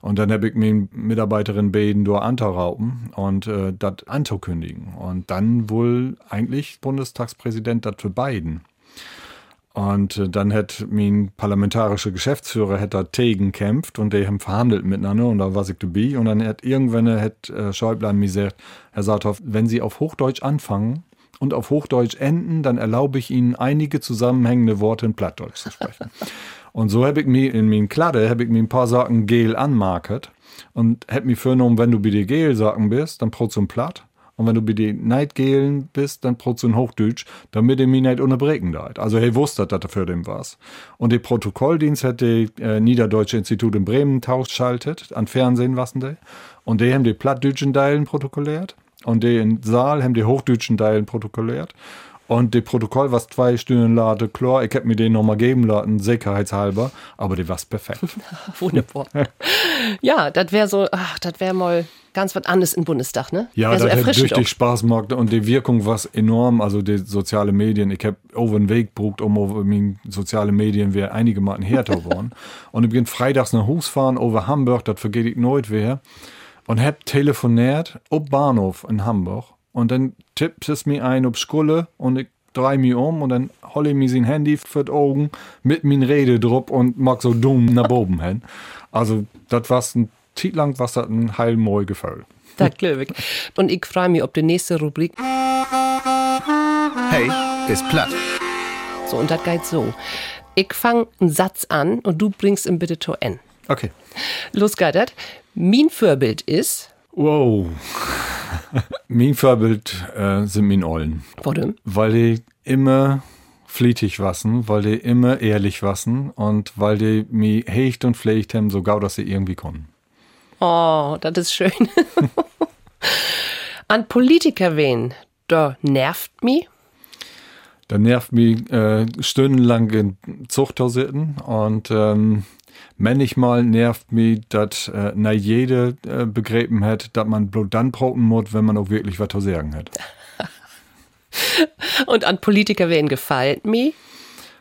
Und dann habe ich mir Mitarbeiterin beten, durch anzurauben und äh, das anzukündigen. Und dann wohl eigentlich Bundestagspräsident das für beiden. Und äh, dann hat mein parlamentarischer Geschäftsführer hat da tegen kämpft und die haben verhandelt miteinander und da war ich dabei. Und dann hat irgendwann hat äh, Schäuble mir gesagt, Herr Saathoff, wenn Sie auf Hochdeutsch anfangen und auf Hochdeutsch enden, dann erlaube ich Ihnen einige zusammenhängende Worte in Plattdeutsch zu sprechen. *laughs* und so habe ich mir in meinem Kladde, habe ich mir ein paar Sachen Gel anmarket und hätte mir vorgenommen, wenn du bei dir Gel sagen bist, dann du ein Platt. Und wenn du bei den Neidgelen bist, dann brauchst du ein Hochdeutsch, damit er mich nicht unterbrechen darf. Also, er wusste, dass das für den was. Und der Protokolldienst hat der äh, Niederdeutsche Institut in Bremen tauscht an Fernsehen wassen die. Und die haben die plattdeutschen Teilen protokolliert. Und die in Saal haben die hochdeutschen Teilen protokolliert. Und das Protokoll, was zwei Stunden lade, klar, ich hab mir den nochmal geben lassen, sicherheitshalber, aber der war perfekt. *laughs* Wunderbar. ja, das wäre so, ach, das wäre mal ganz was anderes im Bundestag, ne? Ja, das hat erfrischend richtig. Spaß gemacht und die Wirkung war enorm. Also die soziale Medien, ich hab over den Weg gebraucht, um over meine soziale Medien wir einige Mal härter *laughs* geworden. und ich bin freitags nach Hus fahren over Hamburg, das vergeht ich nooit weer. Und hab telefoniert ob Bahnhof in Hamburg. Und dann tippt es mir ein ob Schule und ich drei mich um und dann hole ich mir sein Handy für die Augen mit min Rede drauf und mag so dumm nach oben hin. Also, das war ein Zeit lang was das ein heilmoll Gefühl. Das glaube ich. Und ich freue mich auf die nächste Rubrik. Hey, ist platt. So, und das geht so. Ich fange einen Satz an und du bringst ihn bitte zu N. Okay. Los geht das. Mein Vorbild ist, Wow. *laughs* mein Vorbild äh, sind mein Ollen. warum? Weil die immer flietig wassen, weil die immer ehrlich wassen und weil die mich hecht und pflegt haben, so gau, dass sie irgendwie kommen. Oh, das ist schön. *laughs* An Politiker wen, da nervt mich. Da nervt mich äh, stundenlang in Zuchthaus sitzen und ähm, manchmal nervt mich, dass äh, na jede äh, begräben hat, dass man bloß dann broten muss, wenn man auch wirklich was zu sagen hat. *laughs* Und an Politiker wen gefällt mir.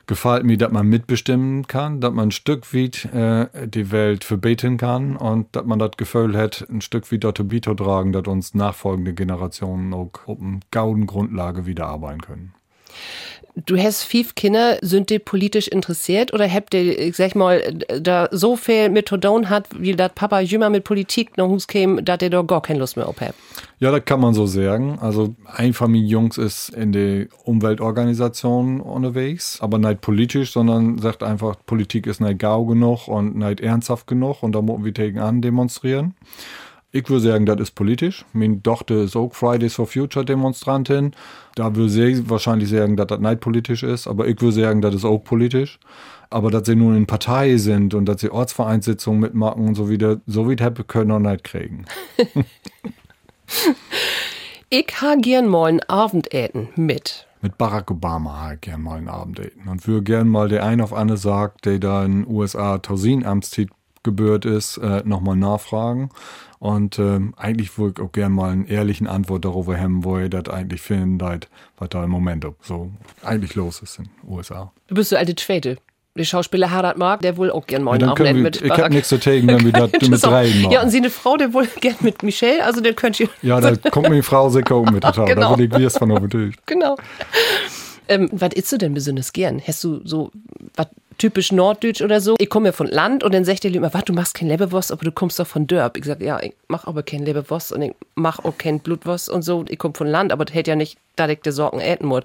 gefällt mir, dass man mitbestimmen kann, dass man ein Stück weit äh, die Welt verbeten kann und dass man das Gefühl hat, ein Stück weit dazu beizutragen, dass uns nachfolgende Generationen auch auf einer gauden Grundlage wieder arbeiten können. Du hast fünf Kinder, sind die politisch interessiert oder habt ihr, ich sag mal, da so viel tun hat, wie das Papa jünger mit Politik noch Hus käme, dass der da gar keine Lust mehr auf hat? Ja, das kann man so sagen. Also ein Familienjungs ist in der Umweltorganisation unterwegs, aber nicht politisch, sondern sagt einfach, Politik ist nicht gau genug und nicht ernsthaft genug und da müssen wir gegen an demonstrieren. Ich würde sagen, das ist politisch. Meine Tochter ist auch Fridays for Future Demonstrantin. Da würde sie wahrscheinlich sagen, dass das nicht politisch ist, aber ich würde sagen, das ist auch politisch. Aber dass sie nun in Partei sind und dass sie Ortsvereinssitzungen mitmachen und so wieder, so hätte können wir nicht kriegen. *laughs* Ich ha gern mal ein Abendessen mit. mit Barack Obama halt gern mal einen Abend daten. Und würde gern mal der ein auf andere sagt, der da in den USA Tausin Amtszeit gebührt ist, äh, nochmal nachfragen. Und ähm, eigentlich würde ich auch gern mal einen ehrlichen Antwort darüber haben, wo ihr das eigentlich findet, was da im Moment so eigentlich los ist in den USA. Du bist so alte Zweite. Der Schauspieler Harald Mark, der wohl auch gern mal Ja, ein dann können Abendessen wir, mit ich habe nichts zu tegen, wenn wir *laughs* das mit drei machen. Ja, und sie eine Frau, der wohl *laughs* gern mit Michelle, also der könnt ihr. Ja, da kommt mir die Frau sicher auch mit. *laughs* Genau. Da will ich wir's von überzeugt. Genau. Ähm, was isst du denn besonders gern? Hast du so was typisch Norddeutsch oder so? Ich komme ja von Land und dann sagt der immer, was, du machst kein Leberwurst, aber du kommst doch von Dörp. Ich sag, ja, ich mach aber kein Leberwurst und ich mach auch kein Blutwurst und so. Ich komme von Land, aber das hätte ja nicht direkt der Sorgen äten muss,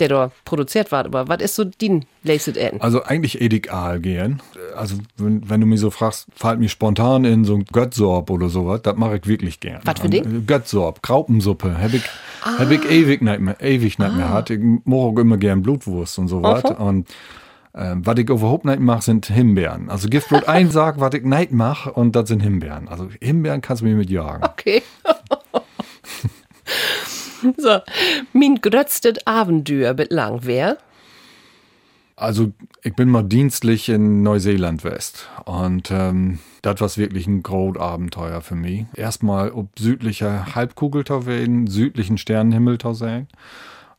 der da produziert war. Aber was ist so din Laced äten? Also eigentlich Edik Aal gehen. Also wenn, wenn du mich so fragst, fällt mir spontan in so ein Göttsorb oder sowas, das mache ich wirklich gern. Was für Ding? Äh, Göttsorb, Kraupensuppe, habe ich, hab ich ewig nicht mehr, ewig nicht mehr hat. Ich mache auch immer gern Blutwurst und sowas. Und ähm, was ich überhaupt nicht mache, sind Himbeeren. Also gibt bloß ein *laughs* Sag, was ich nicht mache und das sind Himbeeren. Also Himbeeren kannst du mir mit jagen. Okay. so, mein grötztet Abenteuer bislang wer? Also ich bin mal dienstlich in Neuseeland West und ähm, das war wirklich ein großes Abenteuer für mich. Erstmal ob südlicher Halbkugel südlichen Sternenhimmel sehen.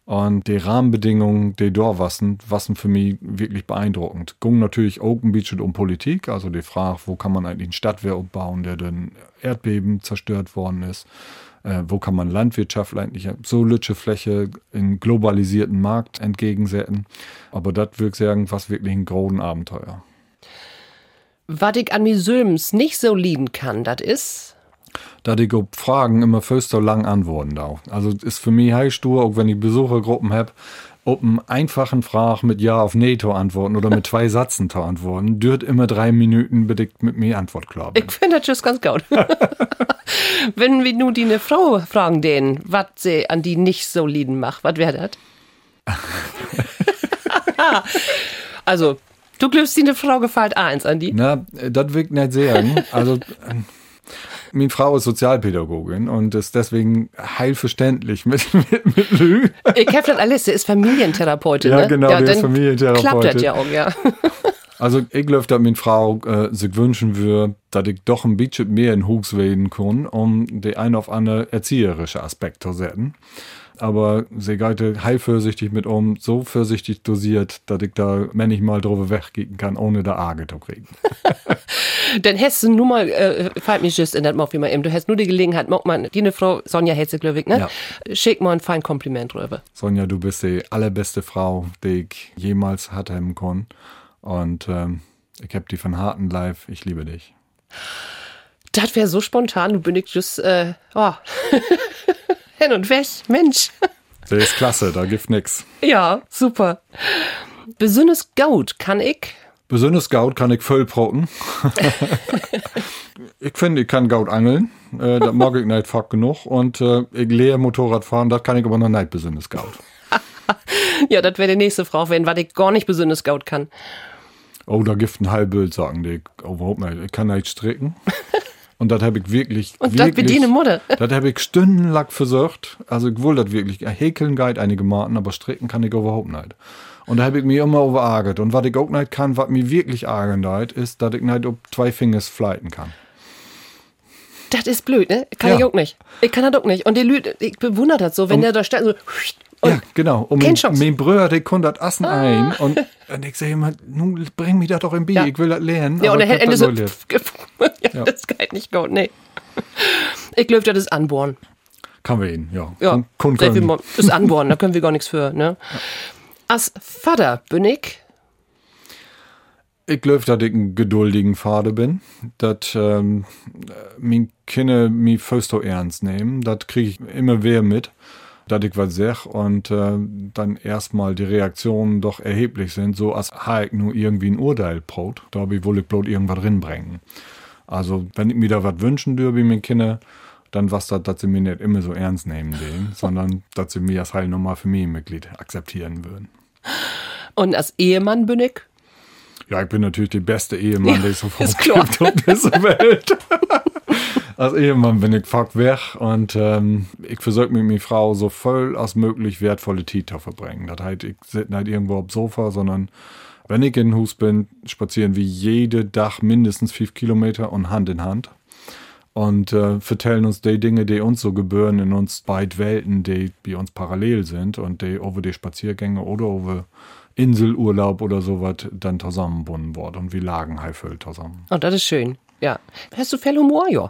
Und die Rahmenbedingungen, die dort wassen, wassen für mich wirklich beeindruckend. Ging natürlich Open Beach um Politik, also die Frage, wo kann man eigentlich einen Stadtwehr aufbauen, der durch Erdbeben zerstört worden ist. Äh, wo kann man Landwirtschaft eigentlich so lütsche Fläche in globalisierten Markt entgegensetzen. Aber das ich sagen, was wirklich ein großen Abenteuer. Was ich an mir nicht so lieben kann, das ist. Da die Fragen immer fürst so lang antworten darf. Also ist für mich heilstur, auch wenn ich Besuchergruppen habe, ob einen einfachen Frage mit Ja auf Nee zu antworten oder mit *laughs* zwei Sätzen zu antworten, dürrt immer drei Minuten bedeckt mit mir Antwort klar. Ich finde das ganz gut. *laughs* Wenn wir nun die eine Frau fragen, den, was sie an die nicht so lieben macht, was wäre das? *laughs* also, du glaubst, die eine Frau gefällt eins an die? Na, das ich nicht sagen. Also, Meine Frau ist Sozialpädagogin und ist deswegen heilverständlich mit, *laughs* mit, mit Lü. Ich habe das alles, sie ist Familientherapeutin, Ja, ne? genau, die ist dann Familientherapeutin. Klappt das ja auch, ja. *laughs* Also ich glaube, dass meine Frau äh, sich wünschen würde, dass ich doch ein bisschen mehr in Hus reden kann, um die ein auf andere erzieherische Aspekte zu setzen. Aber sie geht heilvorsichtig mit um, so vorsichtig dosiert, dass ich da manchmal drüber weggehen kann, ohne da Arge zu kriegen. *laughs* Dann hättest du nur mal, äh, fällt mir just in das Mock wie mal eben, du hättest nur die Gelegenheit, mock mal, die Frau, Sonja Hetze, glaube ich, ne? Schick mal ein fein Kompliment drüber. Sonja, du bist die allerbeste Frau, die ich jemals hatte im Kon. Und ähm, ich hab die von harten Live. Ich liebe dich. Das wäre so spontan, du bin ich just, äh, oh. *laughs* Hin und weg, Mensch. Der ist klasse, da gibt nix. Ja, super. Besonders gut kann ich. Besonders Gaut kann ich voll proten. *laughs* ich finde, ich kann Gaut angeln. Äh, das mag ich nicht fuck genug. Und äh, ich lehre Motorrad fahren, das kann ich aber noch nicht besonders Gaut. *laughs* Ja, das wäre die nächste Frau werden, was ich gar nicht besonders gut kann. Oh, da gibt ein Halbbild, sagen die. Oh, überhaupt nicht. Ich kann nicht stricken. *laughs* Und das habe ich wirklich. Und das bediene Mutter. *laughs* Das habe ich stundenlang versucht. Also ich wollte das wirklich. Häkeln geht einige Marten, aber stricken kann ich überhaupt nicht. Und da habe ich mir immer überarget. Und was ich auch nicht kann, was mir wirklich argen ist, dass ich nicht auf zwei Fingers fleiten kann. Das ist blöd, ne? Kann Ja. ich auch nicht. Ich kann das auch nicht. Und die Lüde, ich bewundere das so, wenn der da steht, so, und ja, genau. Und mein, mein Bruder, der konnte das Assen ein. Und, und ich sage immer, nun bring mich das doch im Bier. Ja. Ich will das lernen. ja, und der Ende das so, noch lernen. ja, das geht nicht gut, nee. Ich glaube, das ist anbohren. Kann wir ihn, ja. Ja, Kun- kun- mo- ist anbohren, da können wir gar nichts für, ne? *laughs* Als Vater bin ich, Ich glaube, dass ich ein geduldigen Vater bin. Dass ähm, meine Kinder mich fast so ernst nehmen. Das kriege ich immer wieder mit. Dass ich was sag und äh, dann erstmal die Reaktionen doch erheblich sind, so als habe ich nur irgendwie ein Urteil brot. Da habe ich wohl bloß irgendwas drinbringen. Also, wenn ich mir da was wünschen dürfe, meine Kinder, dann was das, dass sie mich nicht immer so ernst nehmen, den, *laughs* sondern dass sie mich als Heil nochmal Familienmitglied akzeptieren würden. und als Ehemann bin ich, Ja, ich bin natürlich der beste Ehemann, der es so ist klar. gibt auf dieser Welt. *laughs* Als Ehemann bin ich fuck weg und ähm, ich versuche mit meiner Frau so voll als möglich wertvolle Zeit zu verbringen. Das heißt, ich sitze nicht irgendwo auf dem Sofa, sondern wenn ich in Hus bin, spazieren wir jede Dach mindestens fünf Kilometer und Hand in Hand. Und äh, vertellen uns die Dinge, die uns so gebühren in uns beid Welten, die bei uns parallel sind und die over die Spaziergänge oder over Inselurlaub oder sowas dann zusammenbunden worden und wir lagen heiföll zusammen. und das ist schön, ja. Hast du viel Humor, ja?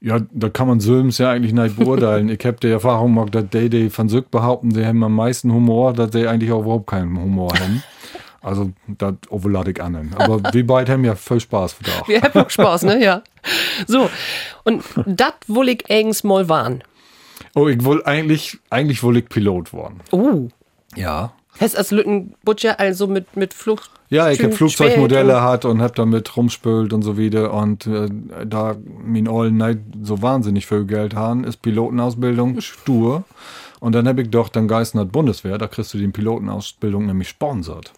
Ja, da kann man Söms ja eigentlich nicht beurteilen. ich habe die Erfahrung gemacht, dass die, die von Sück behaupten, die haben am meisten Humor, dass die eigentlich auch überhaupt keinen Humor haben. Also, das overlade ich an. Aber *laughs* wir beide haben ja voll Spaß für da. Wir haben auch Spaß, ne? Ja. So, und das will ich eigens mal waren. Oh, ich wollte eigentlich, eigentlich wollte ich Pilot worden. Oh. Ja. Hast als Lüttenbutcher also mit, mit Flucht. Ja, ich habe Flugzeugmodelle hat und habe damit rumspült und so wieder. Und äh, da mein Ollen nicht so wahnsinnig viel Geld haben, ist Pilotenausbildung stur. Und dann habe ich doch dann Geistner Bundeswehr, da kriegst du die Pilotenausbildung nämlich sponsert.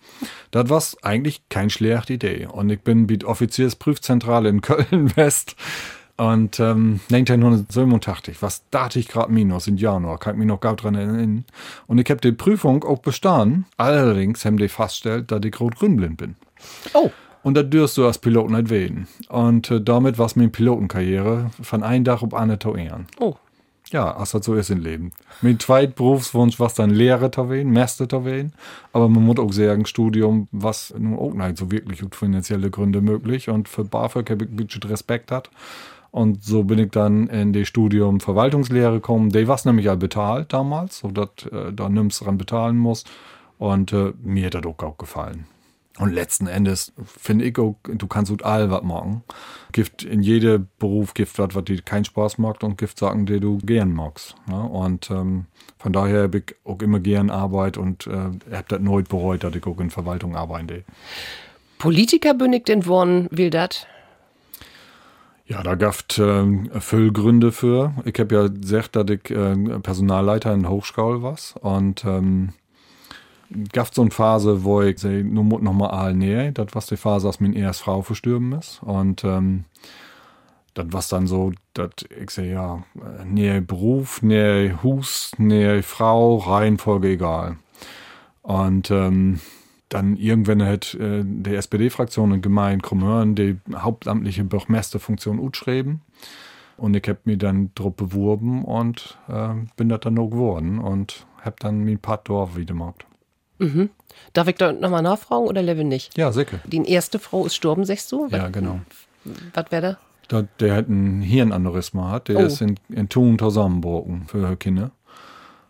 Das war eigentlich keine schlechte Idee. Und ich bin der Offiziersprüfzentrale in Köln-West. Und ähm, 1987, was dachte ich gerade minus im Januar, kann ich mich noch gar dran erinnern. Und ich habe die Prüfung auch bestanden. Allerdings haben die festgestellt, dass ich rot-grün-blind bin. Oh. Und da dürst du als Pilot nicht wählen. Und äh, damit war es meine Pilotenkarriere von einem Tag auf andere zu ehren. Oh. Ja, als das so ist im Leben. Mein zweiter Berufswunsch war dann Lehrer zu werden, Meister zu werden. Aber man muss auch sagen, Studium, was nun auch nicht so wirklich aus finanzielle Gründe möglich. Und für BAföG habe ich ein bisschen Respekt hat. Und so bin ich dann in das Studium Verwaltungslehre gekommen. Die war nämlich all bezahlt damals, so dass äh, da nimmst dran bezahlen muss. Und äh, mir hat das auch, gefallen. Und letzten Endes finde ich auch, du kannst gut all was machen. Gift in jedem Beruf gibt was, was dir keinen Spaß macht und Gift sagen, die du gern magst. Ne? Und ähm, von daher habe ich auch immer gern Arbeit und äh, habe das nooit bereut, dass ich auch in Verwaltung arbeite. Politiker bin ich denn worden, will dat? Ja, da gab ähm, viel Gründe für. Ich habe ja gesagt, dass ich äh, Personalleiter in Hochschule war. Und ähm, gab so eine Phase, wo ich seh, nur noch mal all näher. Das war die Phase, als meine erste Frau verstorben ist. Und ähm, das was dann so, dass ich sehe, ja, nähe Beruf, nähe Hus, nähe Frau, Reihenfolge egal. Und ähm, dann irgendwann hat äh, die SPD-Fraktion in Gemeinde Krummhörn die hauptamtliche Bürgermeisterfunktion utschreiben. Und ich habe mich dann drauf beworben und äh, bin das dann noch geworden und habe dann mein Part Dorf wieder gemacht. Mhm. Darf ich da nochmal nachfragen oder lebe nicht? Ja, sicher. Die erste Frau ist gestorben, sagst du? Ja, genau. Was wäre da? Der hat ein Hirnaneurysma hat, der Oh. ist in, in Thun zusammengebrochen für Kinder.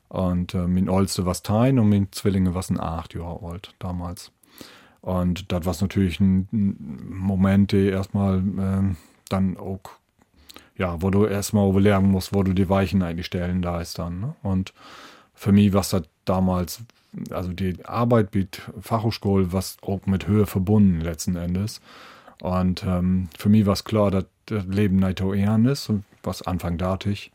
Und äh, mein Oldste war tein und mein Zwillinge war ein acht Jahre alt damals. Und das war natürlich ein, Moment, der erstmal äh, dann auch, ja, wo du erstmal überlegen musst, wo du die Weichen eigentlich stellen da ist dann. Ne? Und für mich war das damals, also die Arbeit mit Fachhochschule, was auch mit Höhe verbunden letzten Endes. Und ähm, für mich war es klar, dass das Leben nicht ehren ist, was Anfang datig.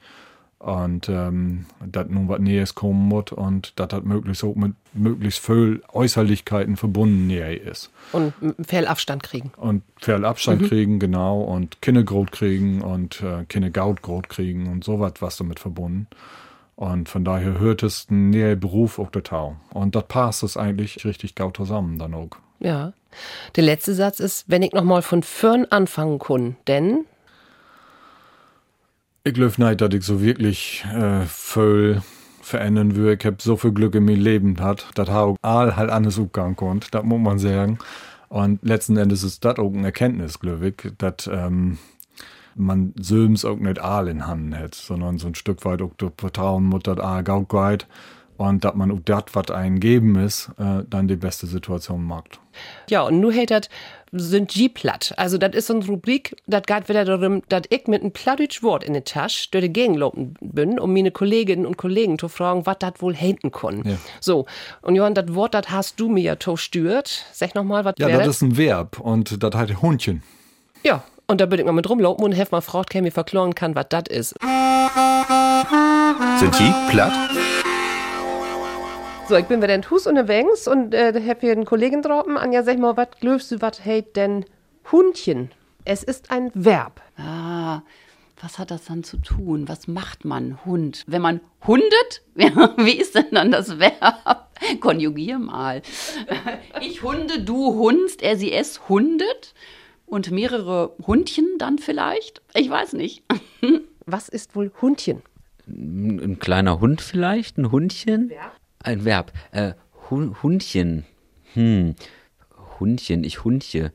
Und ähm, dass nun was Nähes kommen muss und dass das möglichst auch mit möglichst viel Äußerlichkeiten verbunden näher ist. Und einen Fellabstand kriegen. Und viel Abstand kriegen, genau, und Kinnegrot kriegen und äh, Kinnegautgrot kriegen und sowas was damit verbunden. Und von daher hört es näher Beruf auch der Tau. Und das passt es eigentlich richtig gut zusammen dann auch. Ja. Der letzte Satz ist, wenn ich nochmal von vorn anfangen kann, denn Ich glaube nicht, dass ich so wirklich äh, voll verändern würde. Ich habe so viel Glück in meinem Leben hat, dass auch all halt anders umgehen konnte, das muss man sagen. Und letzten Endes ist das auch eine Erkenntnis, glaube ich, dass ähm, man Söms auch nicht all in Hand hat, sondern so ein Stück weit auch durch Vertrauen muss, dass all geht und dass man auch das, was einem geben ist, äh, dann die beste Situation macht. ja, und nu hält das sind G platt. Also das ist so eine Rubrik, das geht wieder darum, dass ich mit einem plattdeutsch Wort in der Tasche durch die Gegend laufen bin, um meine Kolleginnen und Kollegen zu fragen, was das wohl hinten kann. Ja. So, und Johann, das Wort, das hast du mir ja stört. Sag nochmal, was Ja, wär das ist ein Verb und das heißt Hundchen. Ja, und da bin ich mal mit rumlaufen und helf mal Frau, die mir verkloren kann, was das ist. Sind die platt? So, ich bin wieder in Hus unterwegs und äh, hab hier einen Kollegen droppen. Anja, sag mal, was glaubst du, was heißt denn Hundchen? Es ist ein Verb. Ah, was hat das dann zu tun? Was macht man, Hund? Wenn man hundet? *laughs* Ja, wie ist denn dann das Verb? *laughs* Konjugier mal. *laughs* Ich hunde, du hundst, er, sie, es hundet. Und mehrere Hundchen dann vielleicht? Ich weiß nicht. Was ist wohl Hundchen? Ein, ein kleiner Hund vielleicht? Ein Hundchen? Ein Verb. Äh, Hun Hundchen. Hm. Hundchen, ich hundche.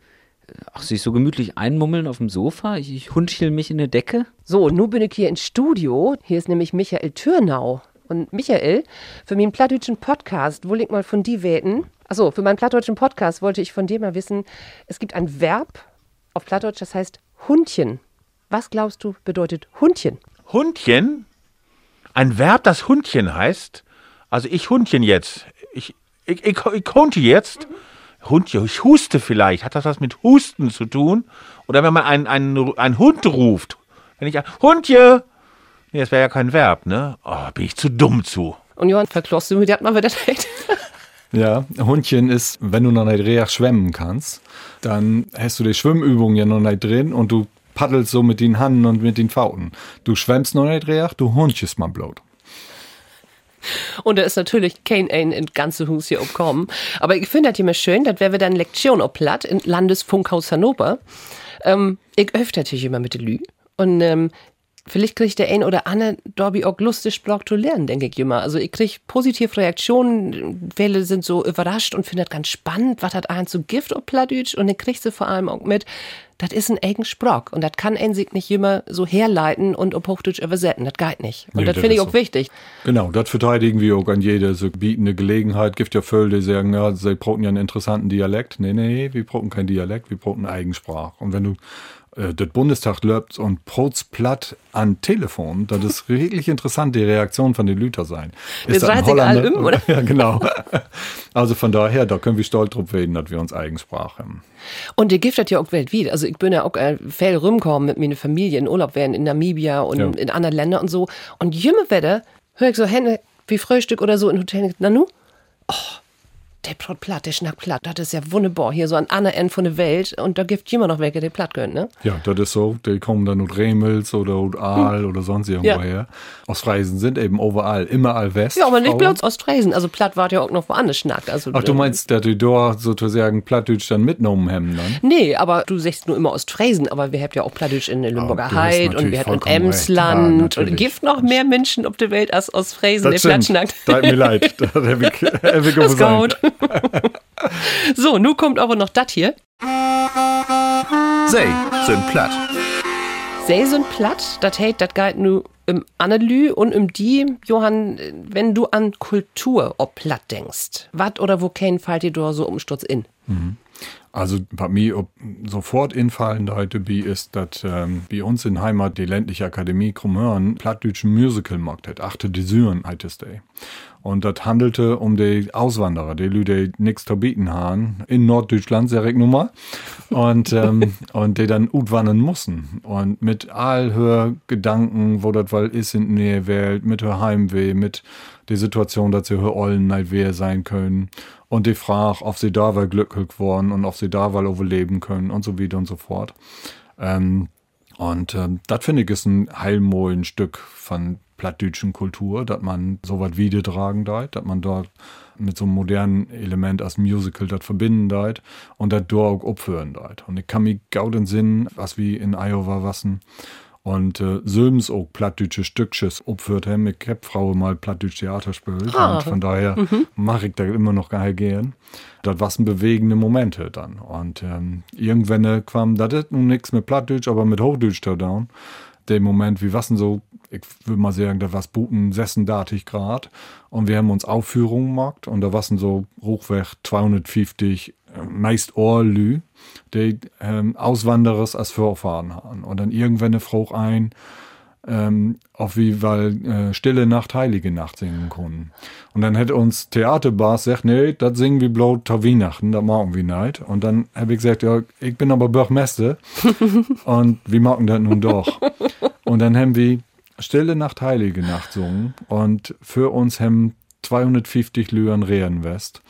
Ach, sich so gemütlich einmummeln auf dem Sofa? Ich, ich hundchel mich in der Decke? So, nun bin ich hier im Studio. Hier ist nämlich Michael Türnau. Und Michael, für meinen plattdeutschen Podcast wollte ich mal von dir weten. Achso, für meinen plattdeutschen Podcast wollte ich von dir mal wissen, es gibt ein Verb auf Plattdeutsch, das heißt Hundchen. Was glaubst du bedeutet Hundchen? Hundchen? Ein Verb, das Hundchen heißt? Also ich Hundchen jetzt. Ich, ich, ich, ich hunte jetzt. Hundchen, ich huste vielleicht. Hat das was mit Husten zu tun? Oder wenn man einen, einen, einen Hund ruft. Wenn ich ein Hundje. Nee, das wäre ja kein Verb, ne? Oh, bin ich zu dumm zu. Und Johann, verklost du mir das mal wieder recht? *laughs* Ja, Hundchen ist, wenn du noch nicht richtig schwimmen kannst, dann hast du die Schwimmübung ja noch nicht drin und du paddelst so mit den Hannen und mit den Pfoten. Du schwemmst noch nicht richtig, du hundchest mal bloß. Und da ist natürlich kein ein in ganze Hus hier umkommen. Aber ich finde das immer schön, das wäre eine Lektion ob Platt im Landesfunkhaus Hannover. Ähm, ich öfter natürlich immer mit der Lü. Und ähm, vielleicht kriegt der ein oder andere Dorby auch lustig Sprach zu lernen, denke ich immer. Also ich krieg positive Reaktionen, viele sind so überrascht und finden das ganz spannend, was hat ein zu Gift ob Plattdeutsch und dann kriegst du vor allem auch mit, das ist ein eigen Sprach und das kann ein sich nicht immer so herleiten und ob Hochdeutsch übersetzen, das geht nicht. Und Nee, das finde ich auch so. wichtig. Genau, das verteidigen wir auch an jede so bietende Gelegenheit. Gibt ja Völle, die sagen, ja, sie brauchen ja einen interessanten Dialekt. Nee, nee, wir brauchen keinen Dialekt, wir brauchen eine Eigensprache. Und wenn du äh, das Bundestag löbt und prots platt an Telefon, das ist *laughs* wirklich interessant, die Reaktion von den Lüter sein. Ist das Holländer? um, oder? *laughs* Ja, genau. Also von daher, da können wir stolz drauf werden, dass wir uns Eigensprache haben. Und die gibt das ja auch weltweit. Also ich bin ja auch äh, viel rumgekommen mit meiner Familie in Urlaub werden in Namibia und Ja. in anderen Ländern und so. Und jümme Wetter höre ich so Hände wie Frühstück oder so in Hotel. Na nu? Oh, der Brot platt, der schnackt platt. Das ist ja wunderbar. Hier so an einer Ende von der Welt. Und da gibt immer noch welche, die platt können, ne? Ja, das ist so. Die kommen dann aus Remels oder aus Aal oder sonst irgendwo Ja. her. Ostfriesen sind eben überall, immer all West. Ja, aber nicht bloß Ostfriesen. Also platt war ja auch noch woanders schnackt. Also, Ach, du äh, meinst, dass die dort sozusagen Plattdeutsch dann mitgenommen haben dann? Nee, aber du sagst nur immer Ostfriesen, aber wir habt ja auch Plattdeutsch in der Limburger du hast Heid und wir hatten in. Ja, Emsland natürlich. und gibt noch mehr Menschen auf der Welt als Ostfriesen, der Platt schnackt. Tut mir leid. *laughs* Das hab ich, *laughs* hab ich Das ist gesagt. gut. *laughs* so, nun kommt aber noch das hier. Sei, sind platt. Sei so ein Platt, das heißt, das geht nur im Annelü und im die, Johann, wenn du an Kultur ob Platt denkst. Was oder wo kein fällt dir da so umsturz in? Also bei mir ob sofort infallen heute bi ist, dass ähm, bei uns in Heimat die ländliche Akademie Krummhörn plattdütschen Musical macht hat. Achte die Syren es day. Und das handelte um die Auswanderer, die Lüde nix zu bieten haben, in Norddeutschland, sehr ich nun mal. Und, ähm, *laughs* und die dann utwandern mussten. Und mit all hör Gedanken, wo das weil ist in der Welt, mit hör Heimweh, mit die Situation, dass sie hör Ollen nicht wer sein können. Und die Frage, ob sie da weil glücklich worden und ob sie da weil überleben können und so weiter und so fort. Ähm, und ähm, das finde ich ist ein heilmohlen Stück von plattdütschen Kultur, dass man so was wieder tragen deit, dass man dort mit so einem modernen Element als Musical das verbinden deit und das dort auch abführen deit. Und ich kann mich gaut den Sinn, was wie in Iowa wassen und äh, Söms auch plattdütsche Stückches opführt haben. Ich hab Frau mal plattdütsch Theater gespielt und von daher mache ich da immer noch geil gern. Das waren bewegende Momente dann. Und ähm, irgendwann äh, kam das ist nun nichts mit Plattdeutsch, aber mit Hochdeutsch da down. Der Moment, wie was denn so, ich würde mal sagen, da was Buten 36 Grad und wir haben uns Aufführungen gemacht und da was so hochweg 250 äh, meist Ohrlü, die ähm, Auswanderers als Vorfahren haben. Und dann irgendwann eine Frau ein, ähm, auf wie weil äh, Stille Nacht, Heilige Nacht singen konnten. Und dann hätte uns Theaterbars gesagt, nee, das singen wir bloß zur Weihnachten, das machen wir nicht. Und dann habe ich gesagt, ja, ich bin aber Bürgermeister *laughs* und wir machen das nun doch. Und dann haben wir Stille Nacht, Heilige Nacht sungen und für uns haben 250 Lüren Rehen West.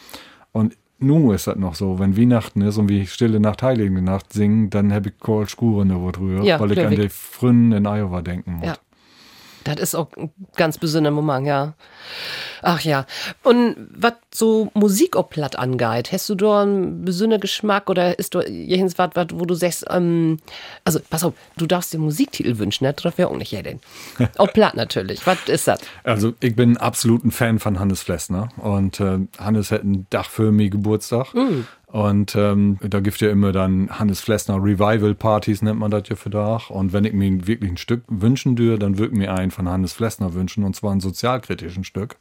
Nun ist das noch so, wenn Weihnachten ist und wir Stille Nacht, Heilige Nacht singen, dann habe ich Kohl Spuren über drüber, Ja, weil ich an die Frühen in Iowa denken muss. Ja. Das ist auch ein ganz besonderer Moment, ja. Ach ja. Und was so Musik ob platt angeht, hast du da einen besonderen Geschmack oder ist da jens was, wo du sagst, ähm, also pass auf, du darfst dir Musiktitel wünschen, ne? Das wäre auch nicht jeden. *laughs* Ob platt natürlich. Was ist das? Also ich bin absolut ein Fan von Hannes Flessner und äh, Hannes hat einen Dach für mich Geburtstag und ähm, da gibt ja immer dann Hannes Flessner Revival Partys nennt man das ja für Dach und wenn ich mir wirklich ein Stück wünschen dürfe, dann würde ich mir einen von Hannes Flessner wünschen und zwar ein sozialkritischen Stück.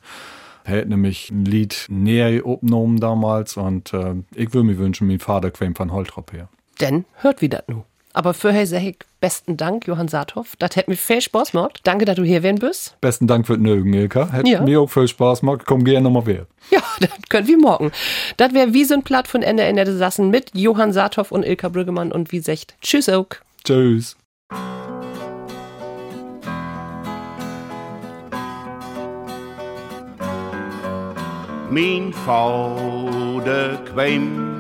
Er hat nämlich ein Lied näher aufgenommen damals und äh, ich würde mir wünschen, mein Vater quäm von Holtrop her. Denn hört wie das nu. Aber vorher sag ich besten Dank, Johann Saathoff. Das hat mir viel Spaß gemacht. Danke, dass du hier werden bist. Besten Dank für den Nögen, Ilka. Hat Ja. mir auch viel Spaß gemacht. Komm gerne nochmal wieder. Ja, *laughs* das können wir morgen. Das wäre wie so ein Platt von Ende Ende des Sassen mit Johann Saathoff und Ilka Brüggemann und wie secht. Tschüss auch. Tschüss. Min vader kwam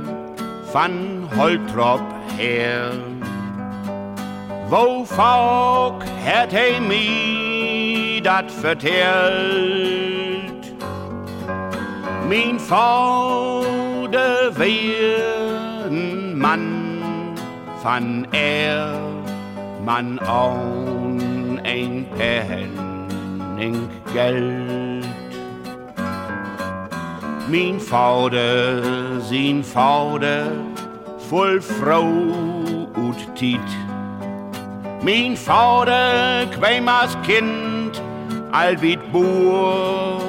van Holtrop her. Wo volk het hij mij dat verteld? Mijn vader weer een man van er, man aan een penning geld. Vader, zijn vader, vol vrouw uit tijd. Mijn vader kwam als kind al wit boer.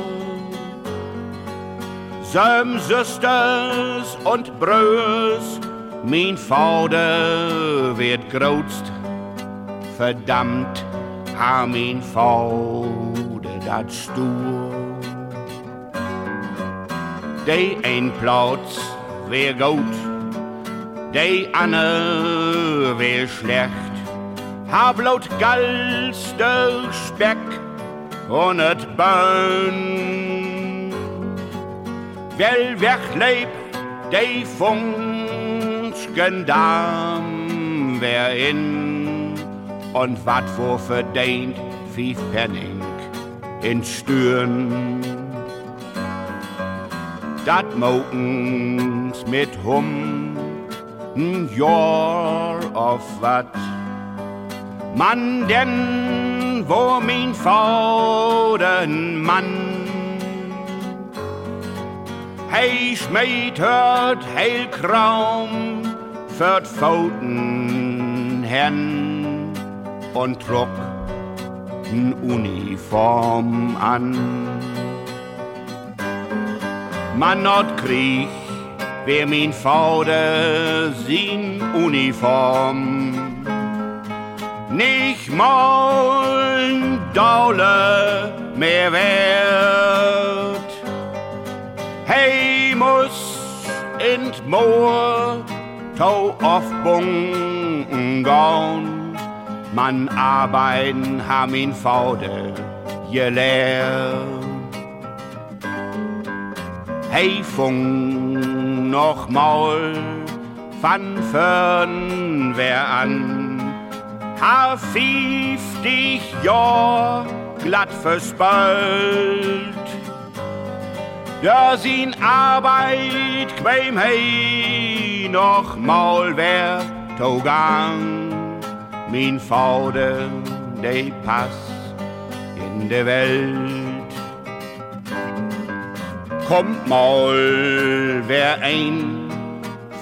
Zijn zusters und Brüs, mein Vater wird grootst. Verdammt, ha mein Vader dat stoer. De een Platz wär gut, de ander wär schlecht. Ha bloot gals de Speck und et Bein. wel wegleep, de Funschen Dam wer in und wat wo verdient fief Penning in Stüren. Dat Mokens mit Hum, n Jahr of wat. Man denn, wo mein Vauden Mann smeet het heel kraum für Pfoten hen und trug n Uniform an. Man not krieg, wer min Vater sin Uniform. Nicht mal n Dollar mehr wert. Hey, muss in t Moor, tau auf Bunken gaun. Man arbeiten ham ihn Faude gelehrt. Hey, fung noch mal van fern wer an. Ha fief dich ja glatt verspölt. Da sin Arbeit hey noch mal wer togang. Min Vater, de pass in der Welt. Kommt mal wer ein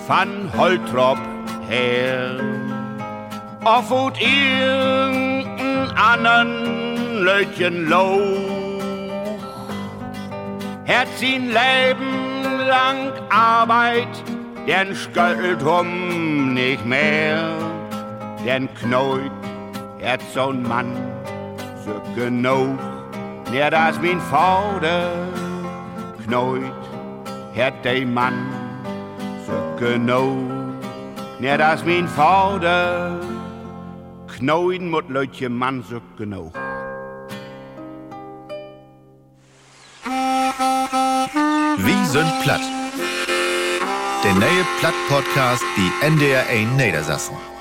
van Holtrop her. Auf und irgendein anderen Lötchen Loch. Hat sin Leben lang Arbeit, den Skötteltum nicht mehr. Den Knoit hat so'n Mann für genug. Ja, das min Vater Knoit hat de Mann für genug. Ja, das min Vater Knoiden mut Leutje Mann so genug. Wie sind platt? Der neue Platt-Podcast, die NDR 1 Niedersassen.